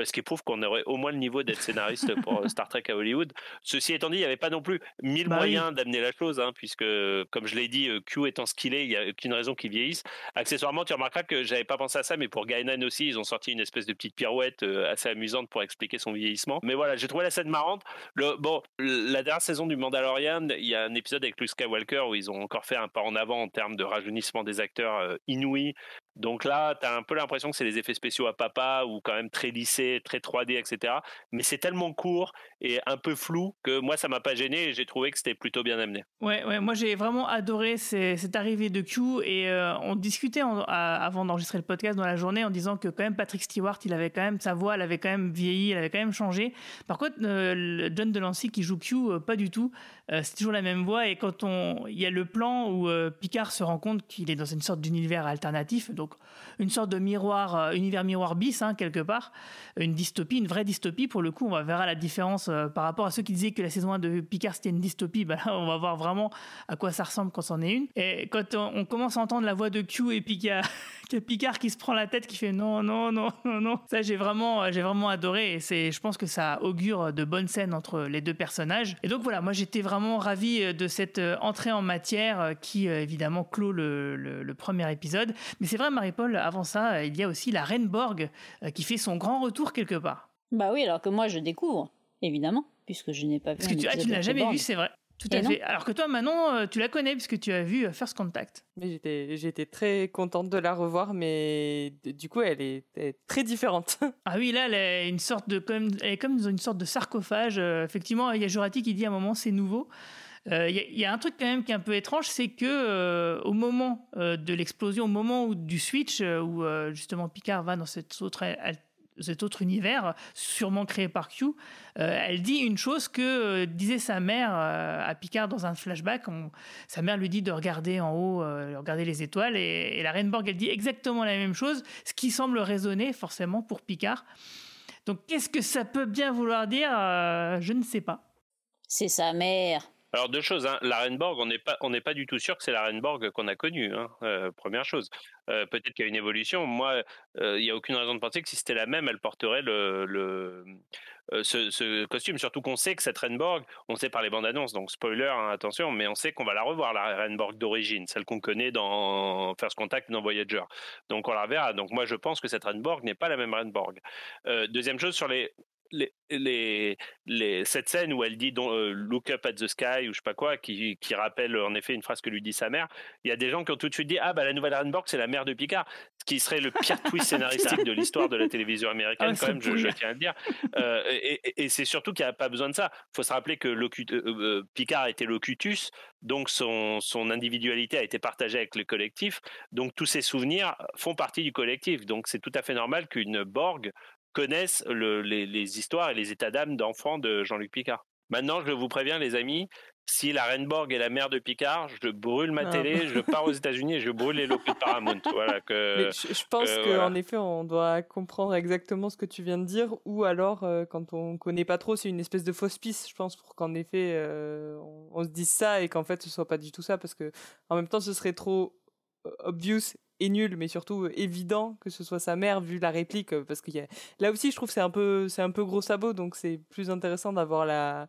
ce qui prouve qu'on aurait au moins le niveau d'être scénariste pour euh, Star Trek à Hollywood. Ceci étant dit, il n'y avait pas non plus mille bah moyens d'amener la chose, hein, puisque, comme je l'ai dit, euh, Q étant ce qu'il est, il n'y a aucune raison qu'il vieillisse. Accessoirement, tu remarqueras que j'avais pas pensé à ça, mais pour Gainan aussi, ils ont sorti une espèce de petite pirouette euh, assez amusante pour expliquer son vieillissement. Mais voilà, j'ai trouvé la scène marrante. Le, bon, la dernière saison du Mandalorian, il y a un épisode avec Luke Skywalker où ils ont encore fait un pas en avant en termes de rajeunissement des acteurs inouïs Donc là, tu as un peu l'impression que c'est des effets spéciaux à papa ou quand même très lissés, très 3D, etc. Mais c'est tellement court et un peu flou que moi, ça m'a pas gêné et j'ai trouvé que c'était plutôt bien amené. Ouais, ouais, moi j'ai vraiment adoré cette arrivée de Q et euh, on discutait avant d'enregistrer le podcast dans la journée en disant que quand même Patrick Stewart, il avait quand même sa voix, elle avait quand même vieilli, elle avait quand même changé. Par contre, euh, John Delancey qui joue Q, euh, pas du tout. c'est toujours la même voix et quand on, il y a le plan où Picard se rend compte qu'il est dans une sorte d'univers alternatif, donc une sorte de miroir, univers miroir bis hein, quelque part, une dystopie, une vraie dystopie pour le coup. On verra la différence par rapport à ceux qui disaient que la saison 1 de Picard c'était une dystopie. Bah là, on va voir vraiment à quoi ça ressemble quand c'en est une. Et quand on, commence à entendre la voix de Q et a, Picard qui se prend la tête, qui fait non, non, non, non, non. Ça, j'ai vraiment, j'ai vraiment adoré. Et je pense que ça augure de bonnes scènes entre les deux personnages. Et donc voilà, moi j'étais vraiment ravi de cette entrée en matière qui évidemment clôt le, le, premier épisode. Mais c'est vrai, Marie-Paul, avant ça, il y a aussi la Reine Borg qui fait son grand retour quelque part. Bah oui, alors que moi je découvre, évidemment, puisque je n'ai pas vu. Parce que tu, ah, tu n'as jamais vu, c'est vrai. Tout à fait. Alors que toi, Manon, euh, tu la connais puisque tu as vu euh, First Contact. Mais j'étais, j'étais très contente de la revoir, mais du coup, elle est, très différente. ah oui, là, elle est une sorte de, comme, elle est comme dans une sorte de sarcophage. Euh, effectivement, il y a Jurati qui dit à un moment, c'est nouveau. Il y, a un truc quand même qui est un peu étrange, c'est que au moment de l'explosion, au moment du switch, où justement Picard va dans cet autre univers, sûrement créé par Q, euh, elle dit une chose que euh, disait sa mère euh, à Picard dans un flashback. sa mère lui dit de regarder en haut, de regarder les étoiles, et, la Reine Borg, elle dit exactement la même chose, ce qui semble résonner forcément pour Picard. Donc qu'est-ce que ça peut bien vouloir dire? Je ne sais pas. C'est sa mère. Alors deux choses, hein. la Renborg, on n'est pas pas du tout sûr que c'est la Renborg qu'on a connue. Hein. Euh, première chose, euh, peut-être qu'il y a une évolution. Moi, euh, il n'y a aucune raison de penser que si c'était la même, elle porterait le, le ce, costume. Surtout qu'on sait que cette Renborg, on sait par les bandes annonces, donc spoiler, hein, attention, mais on sait qu'on va la revoir la Renborg d'origine, celle qu'on connaît dans First Contact, dans Voyager. Donc on la verra. Donc moi je pense que cette Renborg n'est pas la même Renborg. deuxième chose sur les les, les, les, cette scène où elle dit euh, Look up at the sky ou je sais pas quoi, qui, qui, rappelle en effet une phrase que lui dit sa mère, il y a des gens qui ont tout de suite dit Ah, bah la nouvelle Renborg, c'est la mère de Picard, ce qui serait le pire twist scénaristique de l'histoire de la télévision américaine, ah, quand même, je, tiens à le dire. Euh, et, et, c'est surtout qu'il n'y a pas besoin de ça. Il faut se rappeler que euh, Picard était locutus, donc son, son individualité a été partagée avec le collectif, donc tous ses souvenirs font partie du collectif. Donc c'est tout à fait normal qu'une Borg connaissent les, histoires et les états d'âme d'enfants de Jean-Luc Picard. Maintenant, je vous préviens, les amis, si la Reine Borg est la mère de Picard, je brûle ma ah. télé, je pars aux États-Unis et je brûle les locaux de Paramount. Voilà, que, je, pense qu'en effet, on doit comprendre exactement ce que tu viens de dire, ou alors, euh, quand on connaît pas trop, c'est une espèce de fausse piste, je pense, pour qu'en effet, euh, on, on, se dise ça et qu'en fait, ce soit pas du tout ça, parce que en même temps, ce serait trop euh, obvious et nul, mais surtout euh, évident que ce soit sa mère vu la réplique, euh, parce qu'il y a... là aussi je trouve c'est un peu c'est un peu gros sabot, donc c'est plus intéressant d'avoir la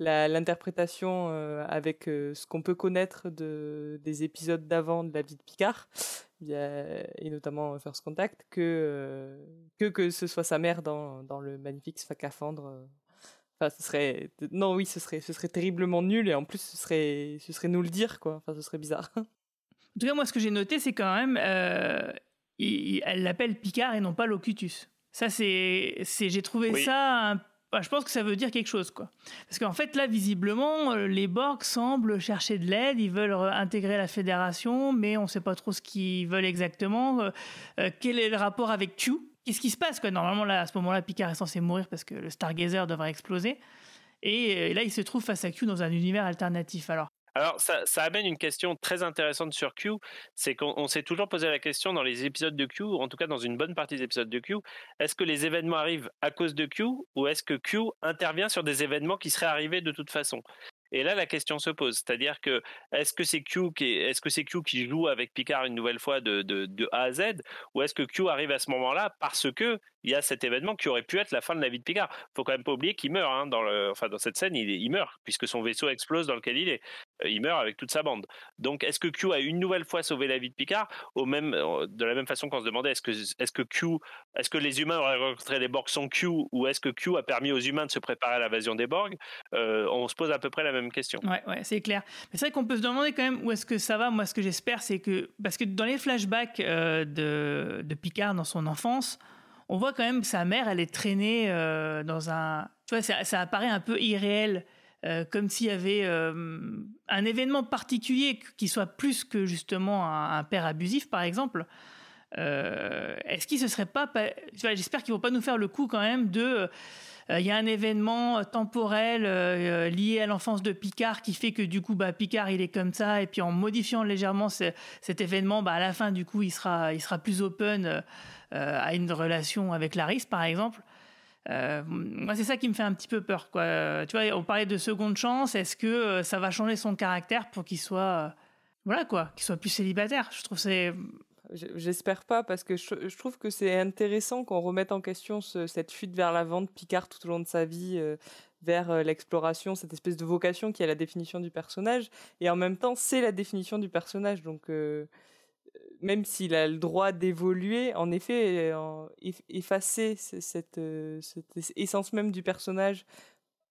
l'interprétation avec ce qu'on peut connaître de des épisodes d'avant de la vie de Picard et notamment First Contact que que que ce soit sa mère dans dans le magnifique Sfacafandre. Enfin, ce serait non oui ce serait ce serait terriblement nul et en plus ce serait ce serait nous le dire quoi enfin ce serait bizarre En tout cas, moi, ce que j'ai noté, c'est quand même, euh, elle l'appelle Picard et non pas Locutus. Ça, c'est, j'ai trouvé ça. Bah, je pense que ça veut dire quelque chose, quoi. Parce qu'en fait, là, visiblement, euh, les Borg semblent chercher de l'aide. Ils veulent intégrer la Fédération, mais on ne sait pas trop ce qu'ils veulent exactement. Euh, quel est le rapport avec Q? Qu'est-ce qui se passe, quoi? Normalement, là, à ce moment-là, Picard est censé mourir parce que le Stargazer devrait exploser. Et là, il se trouve face à Q dans un univers alternatif. Alors, alors, ça, amène une question très intéressante sur Q. C'est qu'on s'est toujours posé la question dans les épisodes de Q, en tout cas dans une bonne partie des épisodes de Q, est-ce que les événements arrivent à cause de Q ou est-ce que Q intervient sur des événements qui seraient arrivés de toute façon? Et là, la question se pose, c'est-à-dire que est-ce que c'est Q qui est-ce que c'est Q qui joue avec Picard une nouvelle fois de, A à Z, ou est-ce que Q arrive à ce moment-là parce que il y a cet événement qui aurait pu être la fin de la vie de Picard? Faut quand même pas oublier qu'il meurt hein, dans le, enfin dans cette scène, il, il, meurt puisque son vaisseau explose dans lequel il est. euh, il meurt avec toute sa bande. Donc, est-ce que Q a une nouvelle fois sauvé la vie de Picard, euh, de la même façon qu'on se demandait est-ce que, les humains auraient rencontré les Borg sans Q, ou est-ce que Q a permis aux humains de se préparer à l'invasion des Borg euh, On se pose à peu près la même question. Ouais, c'est clair. C'est vrai qu'on peut se demander quand même où est-ce que ça va. Moi, ce que j'espère, c'est que parce que dans les flashbacks de, de Picard dans son enfance, on voit quand même que sa mère, elle est traînée dans un, tu vois, ça, ça apparaît un peu irréel. Euh, comme s'il y avait euh, un événement particulier qui soit plus que justement un, père abusif, par exemple. Euh, est-ce qu'il se serait pas, j'espère qu'ils vont pas nous faire le coup quand même de, il y a un événement temporel lié à l'enfance de Picard qui fait que du coup, bah, Picard il est comme ça et puis en modifiant légèrement cet événement, bah, à la fin du coup, il sera, il sera plus open à une relation avec Laris, par exemple. Euh, moi, c'est ça qui me fait un petit peu peur. Quoi. Tu vois, on parlait de seconde chance. Est-ce que euh, ça va changer son caractère pour qu'il soit, euh, voilà quoi, qu'il soit plus célibataire? Je trouve c'est. J'espère pas parce que je, trouve que c'est intéressant qu'on remette en question cette fuite vers l'avant de Picard tout au long de sa vie, vers l'exploration, cette espèce de vocation qui est la définition du personnage. Et en même temps, c'est la définition du personnage. Donc même s'il a le droit d'évoluer, en effet, effacer cette, euh, cette, essence même du personnage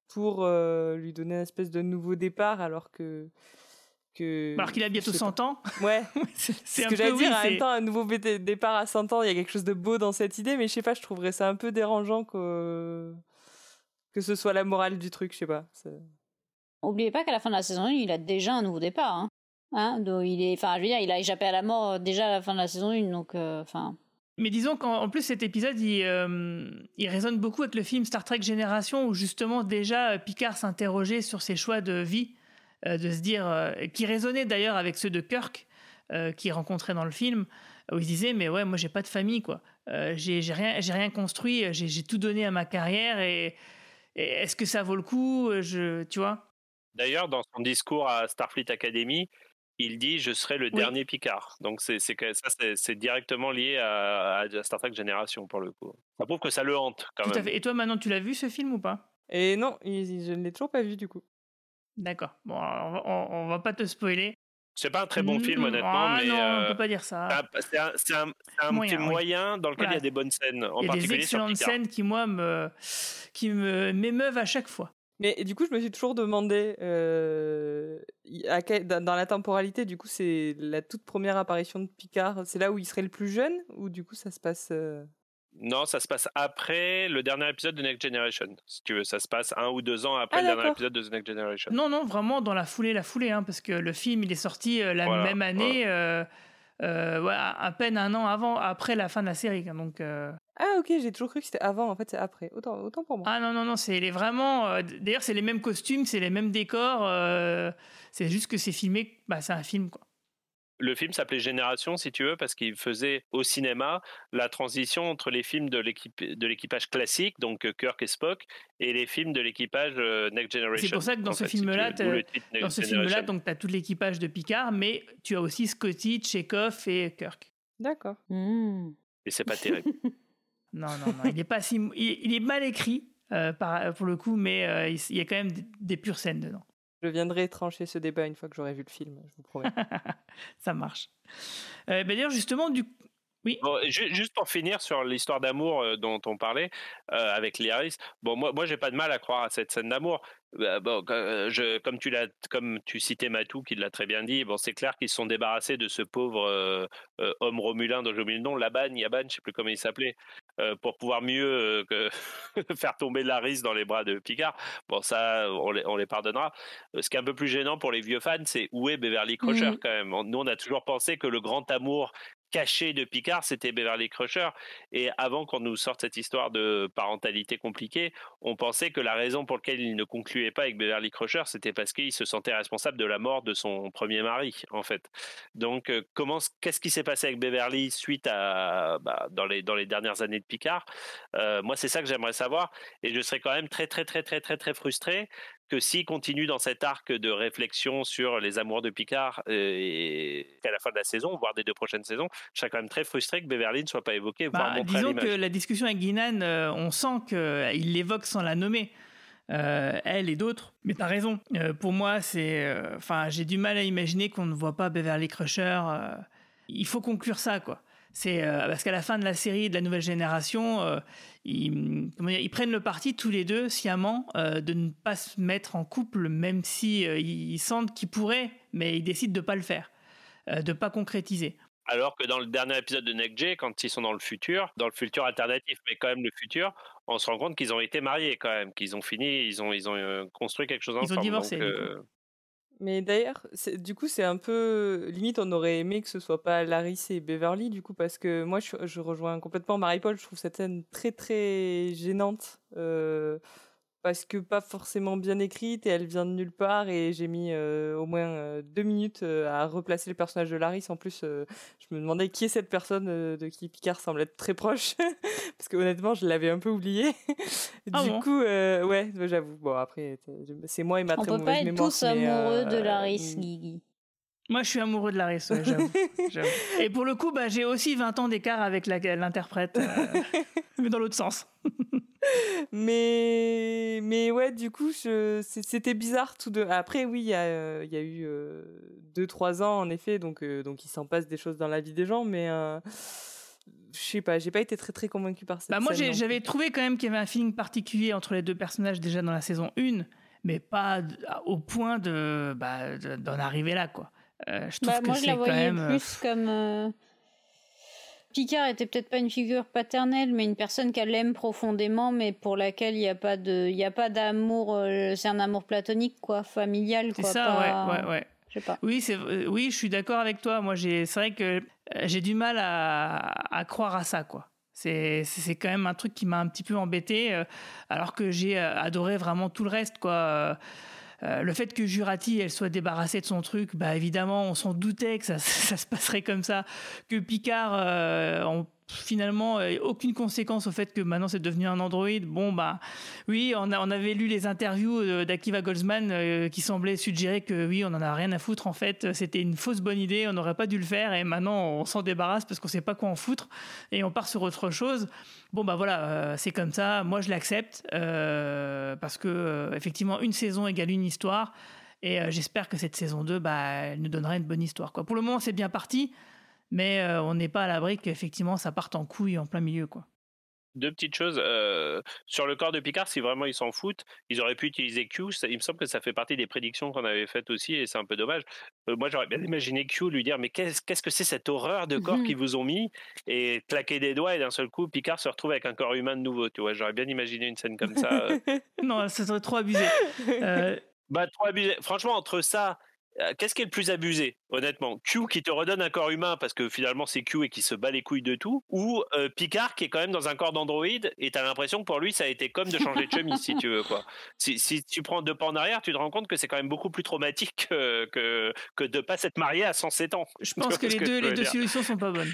pour euh, lui donner une espèce de nouveau départ, alors que. que alors qu'il a bientôt 100 ans. Ouais, c'est ce que j'allais dire. En même temps, un nouveau départ à 100 ans, il y a quelque chose de beau dans cette idée, mais je sais pas, je trouverais ça un peu dérangeant que, que ce soit la morale du truc, je sais pas. Oubliez pas qu'à la fin de la saison 1, il a déjà un nouveau départ. Hein. Hein, donc il est, enfin, je veux dire, il a échappé à la mort euh, déjà à la fin de la saison 1, donc, euh, enfin. mais disons qu'en plus cet épisode, il, euh, il, résonne beaucoup avec le film Star Trek Génération, où justement déjà Picard s'interrogeait sur ses choix de vie, de se dire, qui résonnait d'ailleurs avec ceux de Kirk, qu'il rencontrait dans le film, où il se disait, mais ouais, moi j'ai pas de famille, quoi. j'ai rien, j'ai rien construit, j'ai tout donné à ma carrière, et, et est-ce que ça vaut le coup, je, tu vois? D'ailleurs, dans son discours à Starfleet Academy, il dit je serai le dernier Picard. Donc c'est ça c'est directement lié à, Star Trek Génération pour le coup. Ça prouve que ça le hante quand même. Et toi maintenant tu l'as vu ce film ou pas? Et non, je ne l'ai toujours pas vu du coup. D'accord. Bon, on, ne va pas te spoiler. C'est pas un très bon film, honnêtement, ah, mais non, on euh, peut pas dire ça. C'est un, un, moyen, moyen dans lequel il y a des bonnes scènes, en il y a des excellentes scènes qui moi me qui me m'émeuvent à chaque fois. Mais du coup, je me suis toujours demandé, euh, à dans la temporalité, du coup, c'est la toute première apparition de Picard, c'est là où il serait le plus jeune Ou du coup, ça se passe... Euh non, ça se passe après le dernier épisode de Next Generation, si tu veux. Ça se passe un ou deux ans après ah, le dernier épisode de The Next Generation. Non, non, vraiment dans la foulée, la foulée, hein, parce que le film, il est sorti euh, la même année, à peine un an avant, après la fin de la série. Hein, donc, ah ok, j'ai toujours cru que c'était avant, en fait c'est après. Autant, autant pour moi. Ah non, non, non, c'est les vraiment... Euh, d'ailleurs c'est les mêmes costumes, c'est les mêmes décors, euh, c'est juste que c'est filmé, bah, c'est un film quoi. Le film s'appelait Génération, si tu veux, parce qu'il faisait au cinéma la transition entre les films de l'équipage classique, donc euh, Kirk et Spock, et les films de l'équipage Next Generation. C'est pour ça que dans ce film-là, dans ce film-là, donc tu as tout l'équipage de Picard, mais tu as aussi Scotty, Chekhov et Kirk. D'accord. Mmh. Et c'est pas terrible. Non, non, non. il est pas si, il, est mal écrit euh, pour le coup, mais euh, il y a quand même des, pures scènes dedans. Je viendrai trancher ce débat une fois que j'aurai vu le film, je vous promets. Ça marche. Euh, bah, D'ailleurs, justement, du, oui. juste pour finir sur l'histoire d'amour dont on parlait avec Liaris, bon moi moi j'ai pas de mal à croire à cette scène d'amour. Bon, je, comme tu l'as, comme tu citais Matou qui l'a très bien dit, bon c'est clair qu'ils se sont débarrassés de ce pauvre homme romulin dont j'ai oublié le nom, Laban, Yaban, je sais plus comment il s'appelait, pour pouvoir mieux que faire tomber Laris dans les bras de Picard. Bon ça on les, on les pardonnera. Ce qui est un peu plus gênant pour les vieux fans, c'est où est Beverly Crusher mmh. quand même. Nous on a toujours pensé que le grand amour caché de Picard, c'était Beverly Crusher. Et avant qu'on nous sorte cette histoire de parentalité compliquée, on pensait que la raison pour laquelle il ne concluait pas avec Beverly Crusher, c'était parce qu'il se sentait responsable de la mort de son premier mari, en fait. Donc, euh, comment, qu'est-ce qui s'est passé avec Beverly suite à bah, dans les dans les dernières années de Picard? Euh, Moi, c'est ça que j'aimerais savoir, et je serais quand même très très très très très très frustré que s'il continue dans cet arc de réflexion sur les amours de Picard euh, et à la fin de la saison, voire des deux prochaines saisons, je serais quand même très frustré que Beverly ne soit pas évoqué, bah, Disons que la discussion avec Guinan, euh, on sent qu'il l'évoque sans la nommer. euh, elle et d'autres. Mais t'as raison. Euh, pour moi, c'est, euh, enfin, j'ai du mal à imaginer qu'on ne voit pas Beverly Crusher. euh, il faut conclure ça, quoi. C'est euh, parce qu'à la fin de la série de la nouvelle génération, euh, ils, comment dire, ils prennent le parti tous les deux sciemment euh, de ne pas se mettre en couple, même si ils sentent qu'ils pourraient, mais ils décident de pas le faire, de pas concrétiser. Alors que dans le dernier épisode de Next J, quand ils sont dans le futur, dans le futur alternatif, mais quand même le futur, on se rend compte qu'ils ont été mariés quand même, qu'ils ont fini, ils ont, ils ont construit quelque chose Ils ont ensemble. divorcé, donc, Mais d'ailleurs, du coup, c'est un peu limite. On aurait aimé que ce soit pas Laris et Beverly, du coup, parce que moi, je, je rejoins complètement Marie-Paul. Je trouve cette scène très très gênante euh, parce que pas forcément bien écrite et elle vient de nulle part. Et j'ai mis euh, au moins euh, deux minutes euh, à replacer le personnage de Laris. En plus, euh, je me demandais qui est cette personne euh, de qui Picard semble être très proche, parce que honnêtement, je l'avais un peu oublié. Ah du bon? coup, euh, ouais, j'avoue. Bon, après, c'est moi et ma On très peut mauvaise pas être mémoire. tous mais, amoureux de euh, Laris, Guigui. Moi, je suis amoureux de Laris, ouais, j'avoue. Et pour le coup, bah, j'ai aussi 20 ans d'écart avec l'interprète, euh, mais dans l'autre sens. mais mais ouais du coup c'était bizarre tout de après oui il y a euh, il y a eu euh, deux trois ans en effet donc euh, donc il s'en passe des choses dans la vie des gens mais euh, je sais pas j'ai pas été très très convaincue par cette Bah, moi, j'avais trouvé quand même qu'il y avait un feeling particulier entre les deux personnages déjà dans la saison 1, mais pas au point de bah, de- d'en arriver là, quoi. Euh, je trouve Bah, que moi, je la voyais même. euh, plus comme. euh, Picard était peut-être pas une figure paternelle, mais une personne qu'elle aime profondément, mais pour laquelle il n'y a pas de, il a pas d'amour. euh, c'est un amour platonique, quoi, familial, C'est ça, pas- ouais, ouais, ouais. Je sais pas. Oui, c'est oui, je suis d'accord avec toi. Moi, j'ai, c'est vrai que j'ai du mal à, à croire à ça, quoi. C'est, c'est quand même un truc qui m'a un petit peu embêté, alors que j'ai adoré vraiment tout le reste, quoi. Euh, le fait que Jurati elle soit débarrassée de son truc, bah évidemment on s'en doutait que ça, ça se passerait comme ça, que Picard euh, en- finalement euh, aucune conséquence au fait que maintenant c'est devenu un androïde. Bon bah oui, on, avait lu les interviews euh, d'Akiva Goldsman euh, qui semblaient suggérer que oui on en a rien à foutre en fait, c'était une fausse bonne idée, on n'aurait pas dû le faire et maintenant on s'en débarrasse parce qu'on sait pas quoi en foutre et on part sur autre chose. Bon bah voilà, c'est comme ça, moi je l'accepte parce que effectivement une saison égale une histoire et j'espère que cette saison 2 bah, elle nous donnera une bonne histoire. Pour le moment c'est bien parti, mais euh, on n'est pas à l'abri qu'effectivement ça parte en couille en plein milieu. Quoi. Deux petites choses. euh, sur le corps de Picard, si vraiment ils s'en foutent, ils auraient pu utiliser Q. Ça- il me semble que ça fait partie des prédictions qu'on avait faites aussi, et c'est un peu dommage. Euh, moi, j'aurais bien imaginé Q lui dire Mais qu'est-ce qu'est-ce que c'est cette horreur de corps Mhm. qu'ils vous ont mis? Et claquer des doigts, et d'un seul coup, Picard se retrouve avec un corps humain de nouveau. Tu vois, j'aurais bien imaginé une scène comme ça. non, ça serait trop abusé. Bah, trop abusé. Franchement, entre ça, qu'est-ce qui est le plus abusé, honnêtement? Q qui te redonne un corps humain parce que finalement c'est Q et qui se bat les couilles de tout, ou euh, Picard qui est quand même dans un corps d'androïde et t'as l'impression que pour lui ça a été comme de changer de chemise, si tu veux quoi. Si, si tu prends deux pas en arrière, tu te rends compte que c'est quand même beaucoup plus traumatique que, que, que de pas s'être marié à 107 ans. je pense que les deux, les deux solutions sont pas bonnes.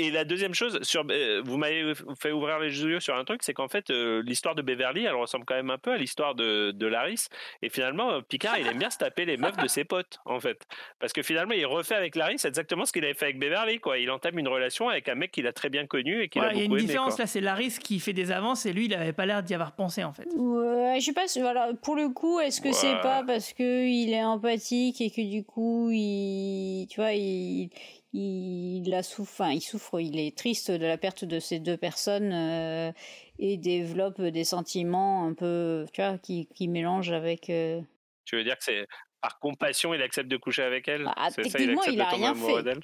Et la deuxième chose, sur, euh, vous m'avez fait ouvrir les yeux sur un truc, c'est qu'en fait, euh, l'histoire de Beverly, elle ressemble quand même un peu à l'histoire de, de Laris. Et finalement, euh, Picard, il aime bien se taper les meufs de ses potes, en fait. Parce que finalement, il refait avec Laris exactement ce qu'il avait fait avec Beverly, quoi. Il entame une relation avec un mec qu'il a très bien connu et qu'il a il y a beaucoup une aimé, différence quoi. là, c'est Laris qui fait des avances et lui il avait pas l'air d'y avoir pensé en fait. Ouais, je sais pas, voilà, pour le coup, est-ce que c'est Ouais. pas parce que il est empathique et que du coup, il, tu vois, il, il, la souffre, enfin, il souffre, il est triste de la perte de ces deux personnes euh, et développe des sentiments un peu, tu vois, qui, qui mélangent avec. euh, Tu veux dire que c'est par compassion, il accepte de coucher avec elle? Ah, C'est ça, accepte il a de tomber rien amoureux fait. d'elle?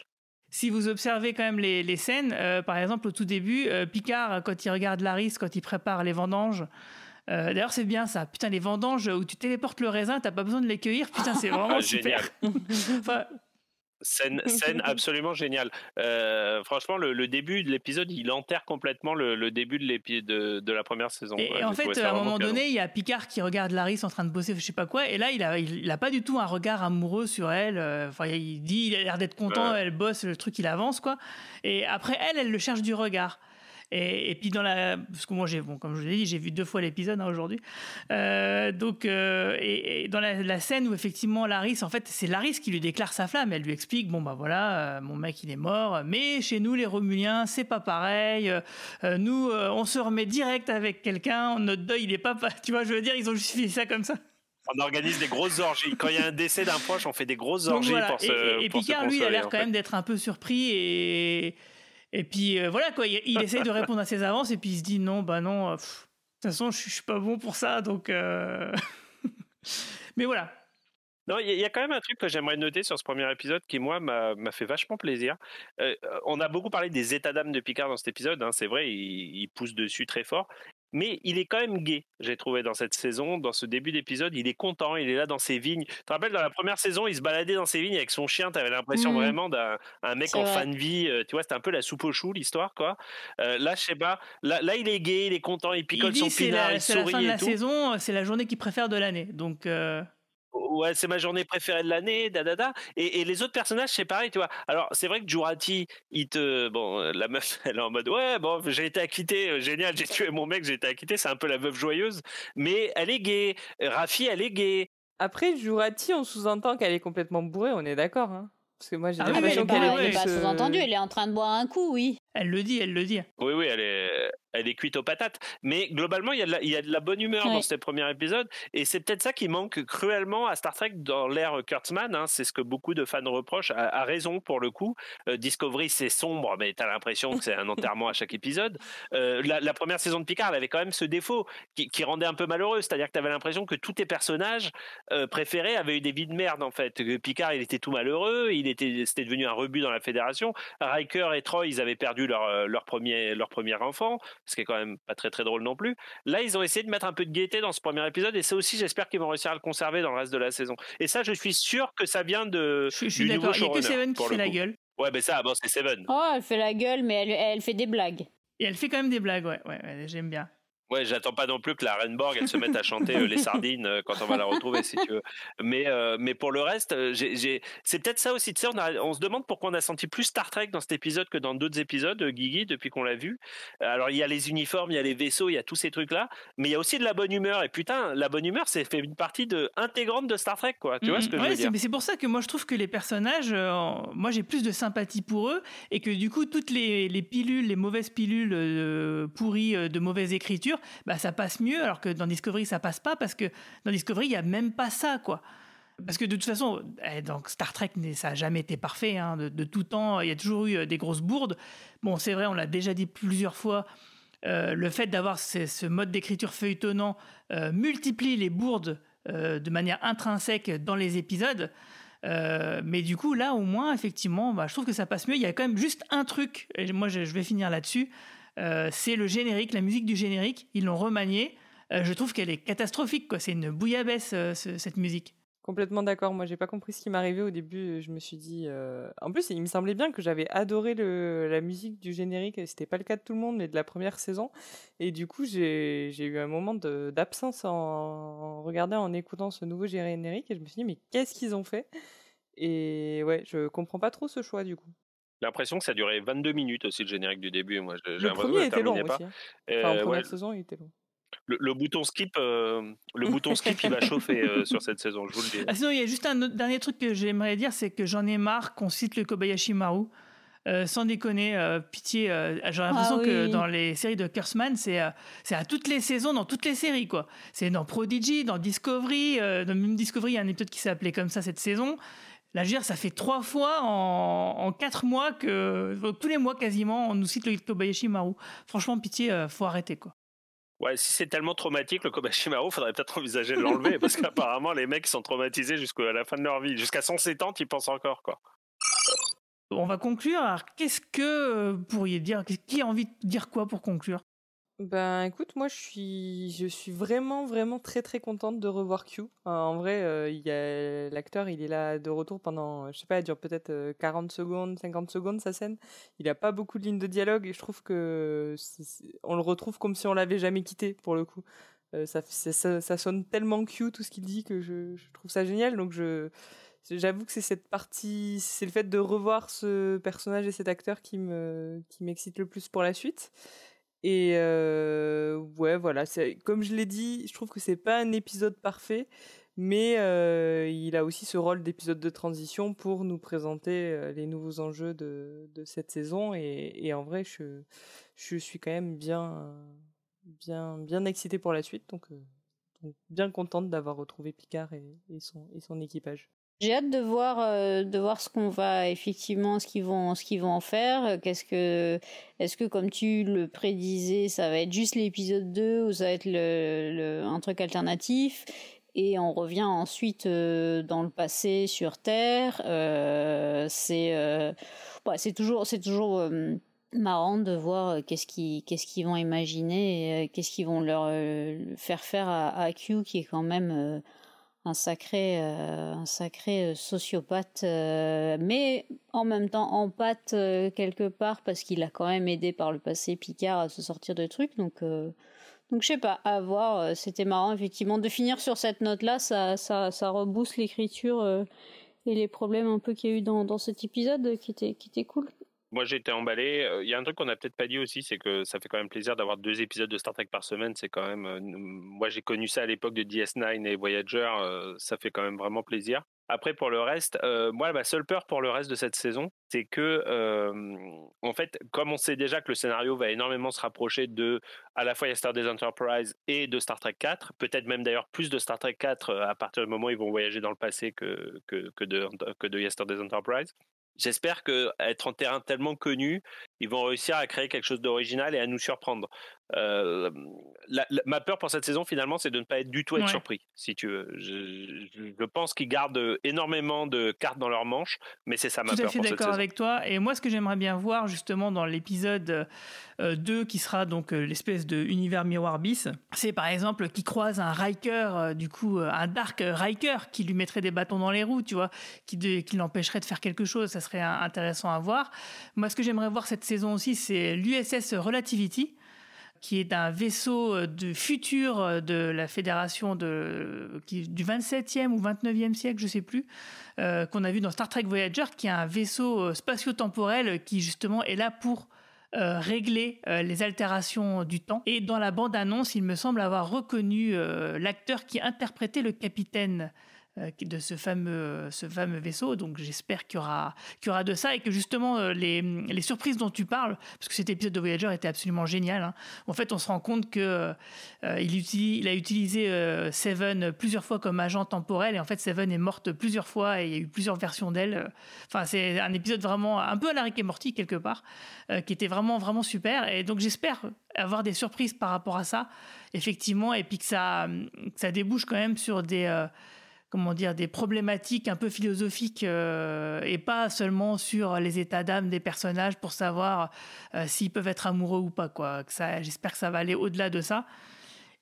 Si vous observez quand même les, les scènes, euh, par exemple au tout début, euh, Picard quand il regarde Laris, quand il prépare les vendanges. euh, D'ailleurs, c'est bien ça. Putain, les vendanges où tu téléportes le raisin, t'as pas besoin de les cueillir. Putain, c'est vraiment Ah, super. Enfin, Scène, scène absolument géniale. Euh, franchement, le, le début de l'épisode, il enterre complètement le, le début de, de, de la première saison. Et, en fait, à un moment canon. donné, il y a Picard qui regarde Laris en train de bosser, je sais pas quoi, et là, il a, il, il a pas du tout un regard amoureux sur elle. euh, Enfin, il dit, il a l'air d'être content, Ouais. elle bosse, le truc, il avance, quoi. Et après, elle, elle le cherche du regard. Et, et puis dans la, parce que moi j'ai, bon, comme je l'ai dit, j'ai vu deux fois l'épisode hein, aujourd'hui. Euh, donc, euh, et, et dans la, la scène où effectivement Laris, en fait, c'est Laris qui lui déclare sa flamme. Elle lui explique, bon bah voilà, euh, mon mec il est mort, mais chez nous les Romuliens c'est pas pareil. Nous, on se remet direct avec quelqu'un. Notre deuil il est pas, tu vois, je veux dire, ils ont justifié ça comme ça. On organise des grosses orgies. Quand il y a un décès d'un proche, on fait des grosses orgies voilà. pour se et, et, et pour se Picard, lui, il a l'air quand fait. même d'être un peu surpris et et puis euh, voilà quoi. Il, il essaye de répondre à ses avances et puis il se dit non, bah non. euh, de toute façon, je je suis pas bon pour ça, donc. euh, Mais voilà. Non, il y, a- quand même un truc que j'aimerais noter sur ce premier épisode qui, moi, m'a fait vachement plaisir. On a beaucoup parlé des états d'âme de Picard dans cet épisode, hein, c'est vrai, il pousse dessus très fort. Mais il est quand même gay, j'ai trouvé, dans cette saison, dans ce début d'épisode. Il est content, il est là dans ses vignes. Tu te rappelles, dans la première saison, il se baladait dans ses vignes avec son chien. Tu avais l'impression Mhm. vraiment d'un un mec en vrai. fin de vie. euh, Tu vois, c'était un peu la soupe au chou, l'histoire, quoi. Euh, là, je sais pas. Là, là, il est gay, il est content, il Il picole dit son pinard, la, il c'est la sourit fin de la tout. saison, c'est la journée qu'il préfère de l'année. Donc. euh, Ouais, c'est ma journée préférée de l'année, da da da. Et, et les autres personnages, c'est pareil, tu vois. Alors, c'est vrai que Jurati, il te. Bon, euh, la meuf, elle est en mode Ouais, bon, j'ai été acquitté, euh, génial, j'ai tué mon mec, j'ai été acquitté, c'est un peu la veuve joyeuse. Mais elle est gay. Rafi, elle est gay. Après, Jurati, on sous-entend qu'elle est complètement bourrée, on est d'accord. Hein Parce que moi, j'ai Ah oui, Ah, mais elle l'impression est pas, qu'elle elle est pas euh, sous-entendue, elle est en train de boire un coup, oui. Elle le dit, elle le dit. Oui, oui, elle est, elle est cuite aux patates. Mais globalement, il y a de la, il y a de la bonne humeur dans Ouais. ce premier épisode. Et c'est peut-être ça qui manque cruellement à Star Trek dans l'ère Kurtzman. hein. C'est ce que beaucoup de fans reprochent, à, à raison pour le coup. Euh, Discovery, c'est sombre, mais t'as l'impression que c'est un enterrement à chaque épisode. Euh, la, la première saison de Picard, elle avait quand même ce défaut qui, qui rendait un peu malheureux. C'est-à-dire que t'avais l'impression que tous tes personnages euh, préférés avaient eu des vies de merde, en fait. Picard, il était tout malheureux. Il était, c'était devenu un rebut dans la fédération. Riker et Troy, ils avaient perdu leur, euh, leur, premier, leur premier enfant, ce qui est quand même pas très très drôle non plus. Là, ils ont essayé de mettre un peu de gaieté dans ce premier épisode, et ça aussi, j'espère qu'ils vont réussir à le conserver dans le reste de la saison. Et ça, je suis sûr que ça vient de. Je, je suis d'accord. Il n'y a que Seven qui fait la gueule. Ouais, mais ça, bon, c'est Seven. Oh, elle fait la gueule, mais elle, elle fait des blagues. Et elle fait quand même des blagues, ouais, ouais, ouais, j'aime bien. Ouais, j'attends pas non plus que la Renborg elle se mette à chanter euh, les sardines euh, quand on va la retrouver si tu veux. Mais euh, mais pour le reste, j'ai, c'est peut-être ça aussi. Tu sais, on, a- on se demande pourquoi on a senti plus Star Trek dans cet épisode que dans d'autres épisodes, Guigui, depuis qu'on l'a vu. Alors il y a les uniformes, il y a les vaisseaux, il y a tous ces trucs là, mais il y a aussi de la bonne humeur. Et putain, la bonne humeur, c'est fait une partie de intégrante de Star Trek, quoi. Tu vois ce que Mhm. je Ouais, veux c'est- dire? mais c'est pour ça que moi je trouve que les personnages, moi j'ai plus de sympathie pour eux et que du coup toutes les, les pilules, les mauvaises pilules pourries de mauvaise écriture, bah ça passe mieux alors que dans Discovery ça passe pas parce que dans Discovery il y a même pas ça quoi. Parce que de toute façon, eh, donc Star Trek, ça n'a jamais été parfait. hein, de, de tout temps, il y a toujours eu euh, des grosses bourdes. Bon, c'est vrai, on l'a déjà dit plusieurs fois. euh, le fait d'avoir ce, mode d'écriture feuilletonnant euh, multiplie les bourdes de manière intrinsèque dans les épisodes. Mais du coup, là, au moins, effectivement, bah, je trouve que ça passe mieux. Il y a quand même juste un truc, et moi je vais finir là-dessus, euh, c'est le générique, la musique du générique. Ils l'ont remaniée. Euh, je trouve qu'elle est catastrophique, quoi. C'est une bouillabaisse, euh, ce- cette musique. Complètement d'accord. Moi, j'ai pas compris ce qui m'arrivait au début. Je me suis dit. euh, En plus, il me semblait bien que j'avais adoré la musique du générique. C'était pas le cas de tout le monde, mais de la première saison. Et du coup, j'ai eu un moment d'absence en... en regardant, en écoutant ce nouveau générique. Et je me suis dit, mais qu'est-ce qu'ils ont fait? Et ouais, je comprends pas trop ce choix du coup. J'ai l'impression que ça durait 22 minutes aussi le générique du début. Moi, j'ai Le premier était long pas. aussi. hein. Enfin, en ouais, première saison, il était long. le, le bouton skip, euh, le bouton skip, il va chauffer euh, sur cette saison. Je vous le dis. Ah, sinon, il y a juste un autre- dernier truc que j'aimerais dire, c'est que j'en ai marre qu'on cite le Kobayashi Maru. Euh, sans déconner, euh, pitié, euh, j'ai l'impression Ah que dans les séries de Kurtzman, c'est euh, c'est à toutes les saisons, dans toutes les séries, quoi. C'est dans Prodigy, dans Discovery, euh, dans même Discovery, il y a un épisode qui s'est appelé comme ça cette saison. Veux dire, ça fait trois fois en, en quatre mois que, tous les mois quasiment, on nous cite le Kobayashi Maru. Franchement, pitié, euh, faut arrêter, quoi. Ouais, si c'est tellement traumatique le Kobashi Maru, faudrait peut-être envisager de l'enlever parce qu'apparemment les mecs sont traumatisés jusqu'à la fin de leur vie, jusqu'à 107 ans, ils pensent encore quoi. On va conclure. Alors, qu'est-ce que euh, vous pourriez dire? Qui a envie de dire quoi pour conclure? Ben écoute, moi je suis, je suis vraiment vraiment très très contente de revoir Q. Euh, en vrai, euh, l'acteur, il est là de retour pendant, je sais pas, il dure peut-être euh, 40 secondes, 50 secondes sa scène. Il a pas beaucoup de lignes de dialogue et je trouve que on le retrouve comme si on l'avait jamais quitté pour le coup. Euh, ça, ça sonne tellement Q tout ce qu'il dit que je, je trouve ça génial. Donc je, j'avoue que c'est cette partie, c'est le fait de revoir ce personnage et cet acteur qui me, qui m'excite le plus pour la suite. Et ouais, voilà. Comme je l'ai dit, je trouve que c'est pas un épisode parfait, mais il a aussi ce rôle d'épisode de transition pour nous présenter les nouveaux enjeux de, cette saison. Et, en vrai, je, suis quand même bien, bien, bien excitée pour la suite. Donc, bien contente d'avoir retrouvé Picard et son équipage. J'ai hâte de voir euh, de voir ce qu'on va effectivement ce qu'ils vont ce qu'ils vont en faire. Qu'est-ce que est-ce que comme tu le prédisais, ça va être juste l'épisode 2 ou ça va être le, un truc alternatif? Et on revient ensuite euh, dans le passé sur Terre. Euh, c'est euh, ouais, c'est toujours c'est toujours euh, marrant de voir qu'est-ce qu'ils qu'est-ce qu'ils vont imaginer qu'est-ce qu'ils vont leur faire faire à, à, Q qui est quand même un sacré, euh, euh, sociopathe, euh, mais en même temps en quelque part parce qu'il a quand même aidé par le passé Picard à se sortir de trucs. Donc, donc je sais pas, à voir. C'était marrant effectivement de finir sur cette note-là. Ça, ça, ça rebooste l'écriture et les problèmes un peu qu'il y a eu dans, dans cet épisode qui était, qui était cool moi été emballé. Il y a un truc qu'on n'a peut-être pas dit aussi, c'est que ça fait quand même plaisir d'avoir deux épisodes de Star Trek par semaine. C'est quand même, moi j'ai connu ça à l'époque de DS9 et Voyager, ça fait quand même vraiment plaisir. Après pour le reste, euh, moi ma seule peur pour le reste de cette saison, c'est que euh, en fait, comme on sait déjà que le scénario va énormément se rapprocher de à la fois Yesterday Enterprise et de Star Trek 4, peut-être même d'ailleurs plus de Star Trek 4 à partir du moment où ils vont voyager dans le passé que que, de que de Yesterday Enterprise. J'espère que être en terrain tellement connu, ils vont réussir à créer quelque chose d'original et à nous surprendre. Euh, la, la, ma peur pour cette saison, finalement, c'est de ne pas être du tout être ouais. surpris, si tu veux. Je, je, je, pense qu'ils gardent énormément de cartes dans leur manche, mais c'est ça ma tout peur. Tout à fait d'accord avec toi. Et moi, ce que j'aimerais bien voir, justement, dans l'épisode euh, 2, qui sera donc euh, l'espèce de univers miroir bis, c'est par exemple qui croise un Riker, euh, du coup, un Dark Riker, qui lui mettrait des bâtons dans les roues, tu vois, qui, de, qui l'empêcherait de faire quelque chose. Ça serait intéressant à voir. Moi, ce que j'aimerais voir cette saison aussi, c'est l'USS Relativity qui est un vaisseau de futur de la fédération de, du 27e ou 29e siècle, je sais plus, euh, qu'on a vu dans Star Trek Voyager, qui est un vaisseau spatio-temporel qui justement est là pour euh, régler euh, les altérations du temps. Et dans la bande-annonce, il me semble avoir reconnu euh, l'acteur qui interprétait le capitaine de ce fameux, ce fameux vaisseau. Donc j'espère qu'il y, aura, qu'il y aura de ça et que justement les, les surprises dont tu parles, parce que cet épisode de Voyager était absolument génial. Hein. En fait, on se rend compte que euh, il, a utilisé euh, Seven plusieurs fois comme agent temporel et en fait Seven est morte plusieurs fois et il y a eu plusieurs versions d'elle. Enfin, c'est un épisode vraiment un peu à la Rick et Morty quelque part, euh, qui était vraiment vraiment super. Et donc j'espère avoir des surprises par rapport à ça, effectivement, et puis que ça, que ça débouche quand même sur des comment dire, des problématiques un peu philosophiques euh, et pas seulement sur les états d'âme des personnages pour savoir euh, s'ils peuvent être amoureux ou pas. Quoi. Que ça, j'espère que ça va aller au-delà de ça.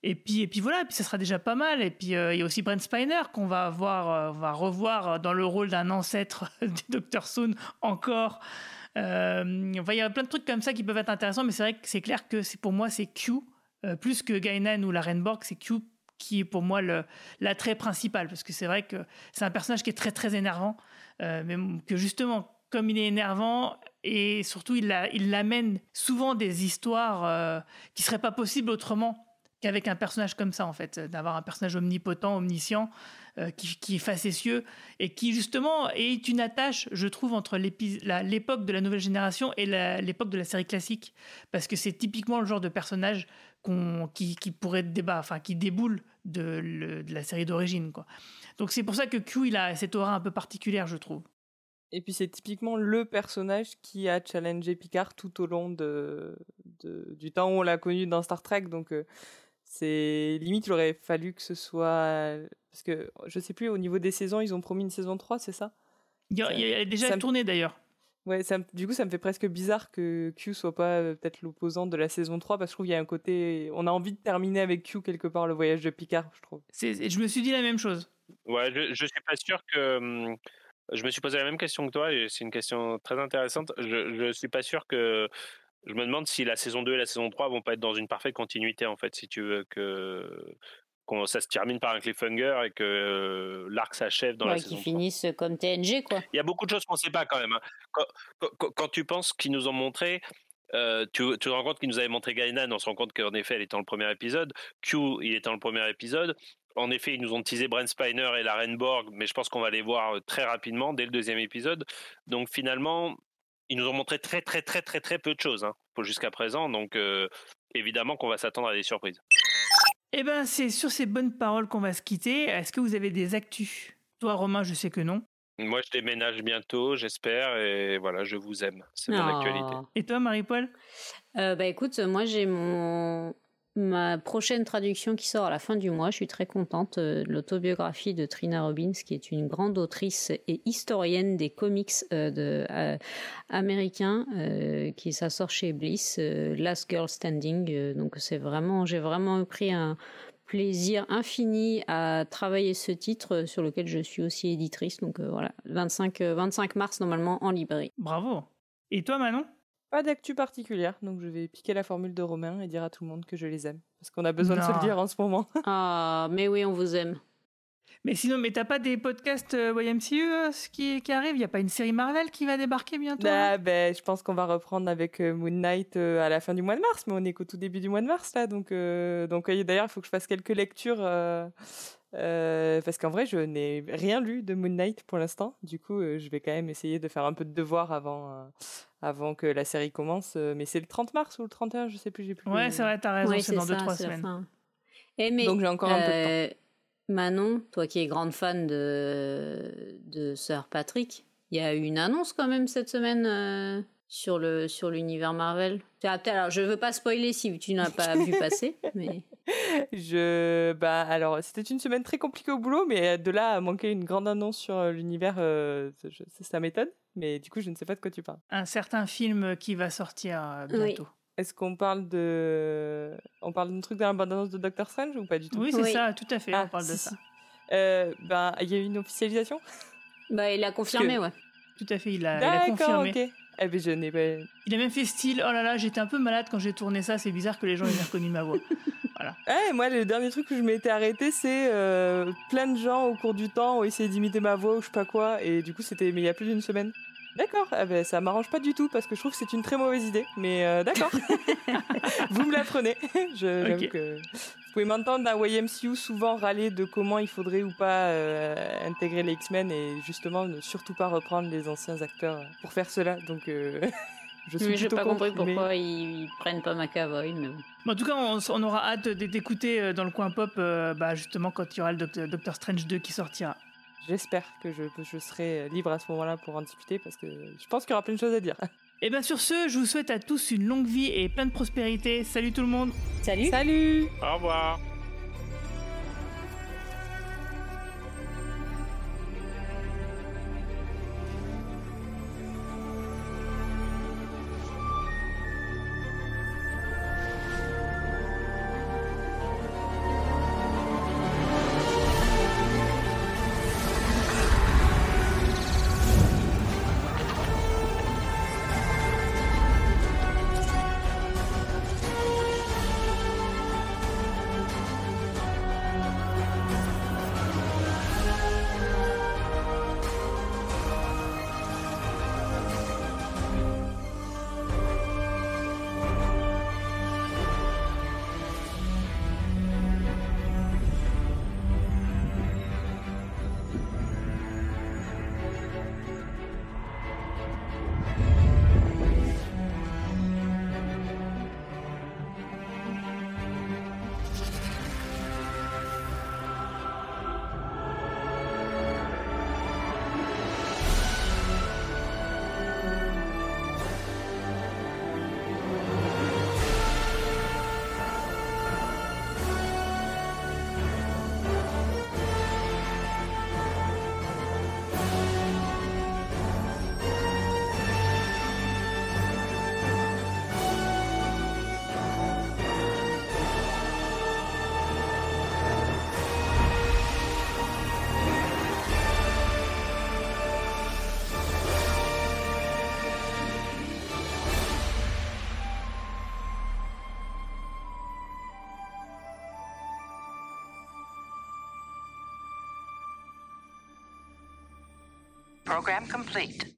Et puis, et puis voilà, et puis ça sera déjà pas mal. Et puis euh, il y a aussi Brent Spiner qu'on va voir, va revoir dans le rôle d'un ancêtre du Dr. Soon encore. Euh, il y a plein de trucs comme ça qui peuvent être intéressants, mais c'est vrai que c'est clair que c'est pour moi c'est Q plus que Gainan ou la Renborg, c'est Q qui est pour moi l'attrait principal, parce que c'est vrai que c'est un personnage qui est très très énervant, euh, mais que justement, comme il est énervant, et surtout il, la, il l'amène souvent des histoires euh, qui seraient pas possibles autrement qu'avec un personnage comme ça en fait, d'avoir un personnage omnipotent, omniscient, euh, qui, qui, est facétieux et qui justement est une attache, je trouve, entre l'époque de la nouvelle génération et l'époque de la série classique, parce que c'est typiquement le genre de personnage qui, qui, pourrait débat, enfin qui déboule de, le, de la série d'origine, quoi. Donc c'est pour ça que Q il a cette aura un peu particulière, je trouve. Et puis c'est typiquement le personnage qui a challengé Picard tout au long de, de du temps où on l'a connu dans Star Trek, donc. Euh, c'est limite il aurait fallu que ce soit parce que je sais plus au niveau des saisons ils ont promis une saison 3 c'est ça? Il y a, il y a déjà ça tourné d'ailleurs ouais ça, du coup ça me fait presque bizarre que Q soit pas euh, peut-être l'opposant de la saison 3 parce que je trouve il y a un côté on a envie de terminer avec Q quelque part le voyage de Picard je trouve. C'est je me suis dit la même chose. Ouais je, je suis pas sûr que hum, je me suis posé la même question que toi et c'est une question très intéressante. Je je suis pas sûr que je me demande si la saison 2 et la saison 3 vont pas être dans une parfaite continuité en fait si tu veux que qu'on ça se termine par un cliffhanger et que euh, l'arc s'achève dans ouais, la saison qui finissent comme TNG quoi. Il y a beaucoup de choses qu'on sait pas quand même. Hein. Quand, quand, quand, tu penses qu'ils nous ont montré euh, tu, tu te rends compte qu'il nous avait montré Gainan, on se rend compte qu'en effet, elle était dans le premier épisode. Q, il était dans le premier épisode. En effet, ils nous ont teasé Brent Spiner et la Renborg, mais je pense qu'on va les voir euh, très rapidement dès le deuxième épisode. Donc finalement, ils nous ont montré très très très très très peu de choses hein, jusqu'à présent. Donc euh, évidemment qu'on va s'attendre à des surprises. Eh ben, c'est sur ces bonnes paroles qu'on va se quitter. Est-ce que vous avez des actus? Toi, Romain, je sais que non. Moi, je déménage bientôt, j'espère, et voilà, je vous aime. C'est mon Oh. actualité. Et toi, Marie-Paul? Euh, bah écoute, moi j'ai mon ma prochaine traduction qui sort à la fin du mois. Je suis très contente. euh, L'autobiographie de Trina Robbins, qui est une grande autrice et historienne des comics euh, euh, américains, qui ça sort chez Bliss, Last Girl Standing. donc c'est vraiment, j'ai vraiment pris un plaisir infini à travailler ce titre sur lequel je suis aussi éditrice. Donc voilà, 25, euh, 25 mars normalement en librairie. Bravo. Et toi, Manon? Pas d'actu particulière, donc je vais piquer la formule de Romain et dire à tout le monde que je les aime. Parce qu'on a besoin de se le dire en ce moment. Ah, mais oui, on vous aime. Mais sinon, mais t'as pas des podcasts euh, YMCU euh, ce qui, qui arrivent Il y a pas une série Marvel qui va débarquer bientôt Ah, ben, je pense qu'on va reprendre avec euh, Moon Knight à la fin du mois de mars, mais on est qu'au tout début du mois de mars là, donc euh, donc d'ailleurs il faut que je fasse quelques lectures euh, parce qu'en vrai je n'ai rien lu de Moon Knight pour l'instant. Du coup, euh, je vais quand même essayer de faire un peu de devoir avant euh, avant que la série commence. mais c'est le 30 mars ou le 31, je sais plus, j'ai plus. Ouais, c'est vrai, t'as raison, Oui, c'est dans ça, 2-3 c'est la semaines. fin. Eh, mais, Donc j'ai encore un peu de temps. Manon, toi qui es grande fan de, de Sir Patrick, il y a eu une annonce quand même cette semaine euh, sur le sur l'univers Marvel. Ah, Alors, je veux pas spoiler si tu n'as pas vu passer, mais Je bah alors c'était une semaine très compliquée au boulot, mais de là à manquer une grande annonce sur euh, l'univers, euh, je- ça, ça m'étonne. Mais du coup, je ne sais pas de quoi tu parles. Un certain film qui va sortir euh, bientôt. Est-ce qu'on parle de, on parle d'un truc dans la bande-annonce de Doctor Strange ou pas du tout? Oui, c'est ça, tout à fait, Ah, on parle de ça. Euh, ben il y a eu une officialisation? bah il a confirmé, que- ouais. Tout à fait, il a, il a D'accord, confirmé. ok. Eh ben je n'ai pas. Il a même fait style, oh là là, j'étais un peu malade quand j'ai tourné ça, c'est bizarre que les gens aient reconnu ma voix. Voilà. Eh, moi, le dernier truc que je m'étais arrêté, c'est euh, plein de gens au cours du temps ont essayé d'imiter ma voix ou je sais pas quoi, et du coup, c'était mais il y a plus d'une semaine. D'accord, eh ben, ça m'arrange pas du tout parce que je trouve que c'est une très mauvaise idée, mais euh, d'accord. Vous me l'apprenez. Je- J'avoue Ok. que vous pouvez m'entendre dans YMCU souvent râler de comment il faudrait ou pas euh, intégrer les X-Men et justement ne surtout pas reprendre les anciens acteurs pour faire cela. Donc, euh, je suis Mais plutôt pas compris contre, mais- pourquoi ils, prennent pas McAvoy, mais en tout cas, on, on aura hâte d'écouter euh, dans le coin pop, euh, bah, justement, quand il y aura le Docteur, Doctor Strange 2 qui sortira. J'espère que je, je serai libre à ce moment-là pour en discuter parce que je pense qu'il y aura plein de choses à dire. Et bien sur ce, je vous souhaite à tous une longue vie et plein de prospérité. Salut tout le monde Salut Salut Au revoir. Program complete.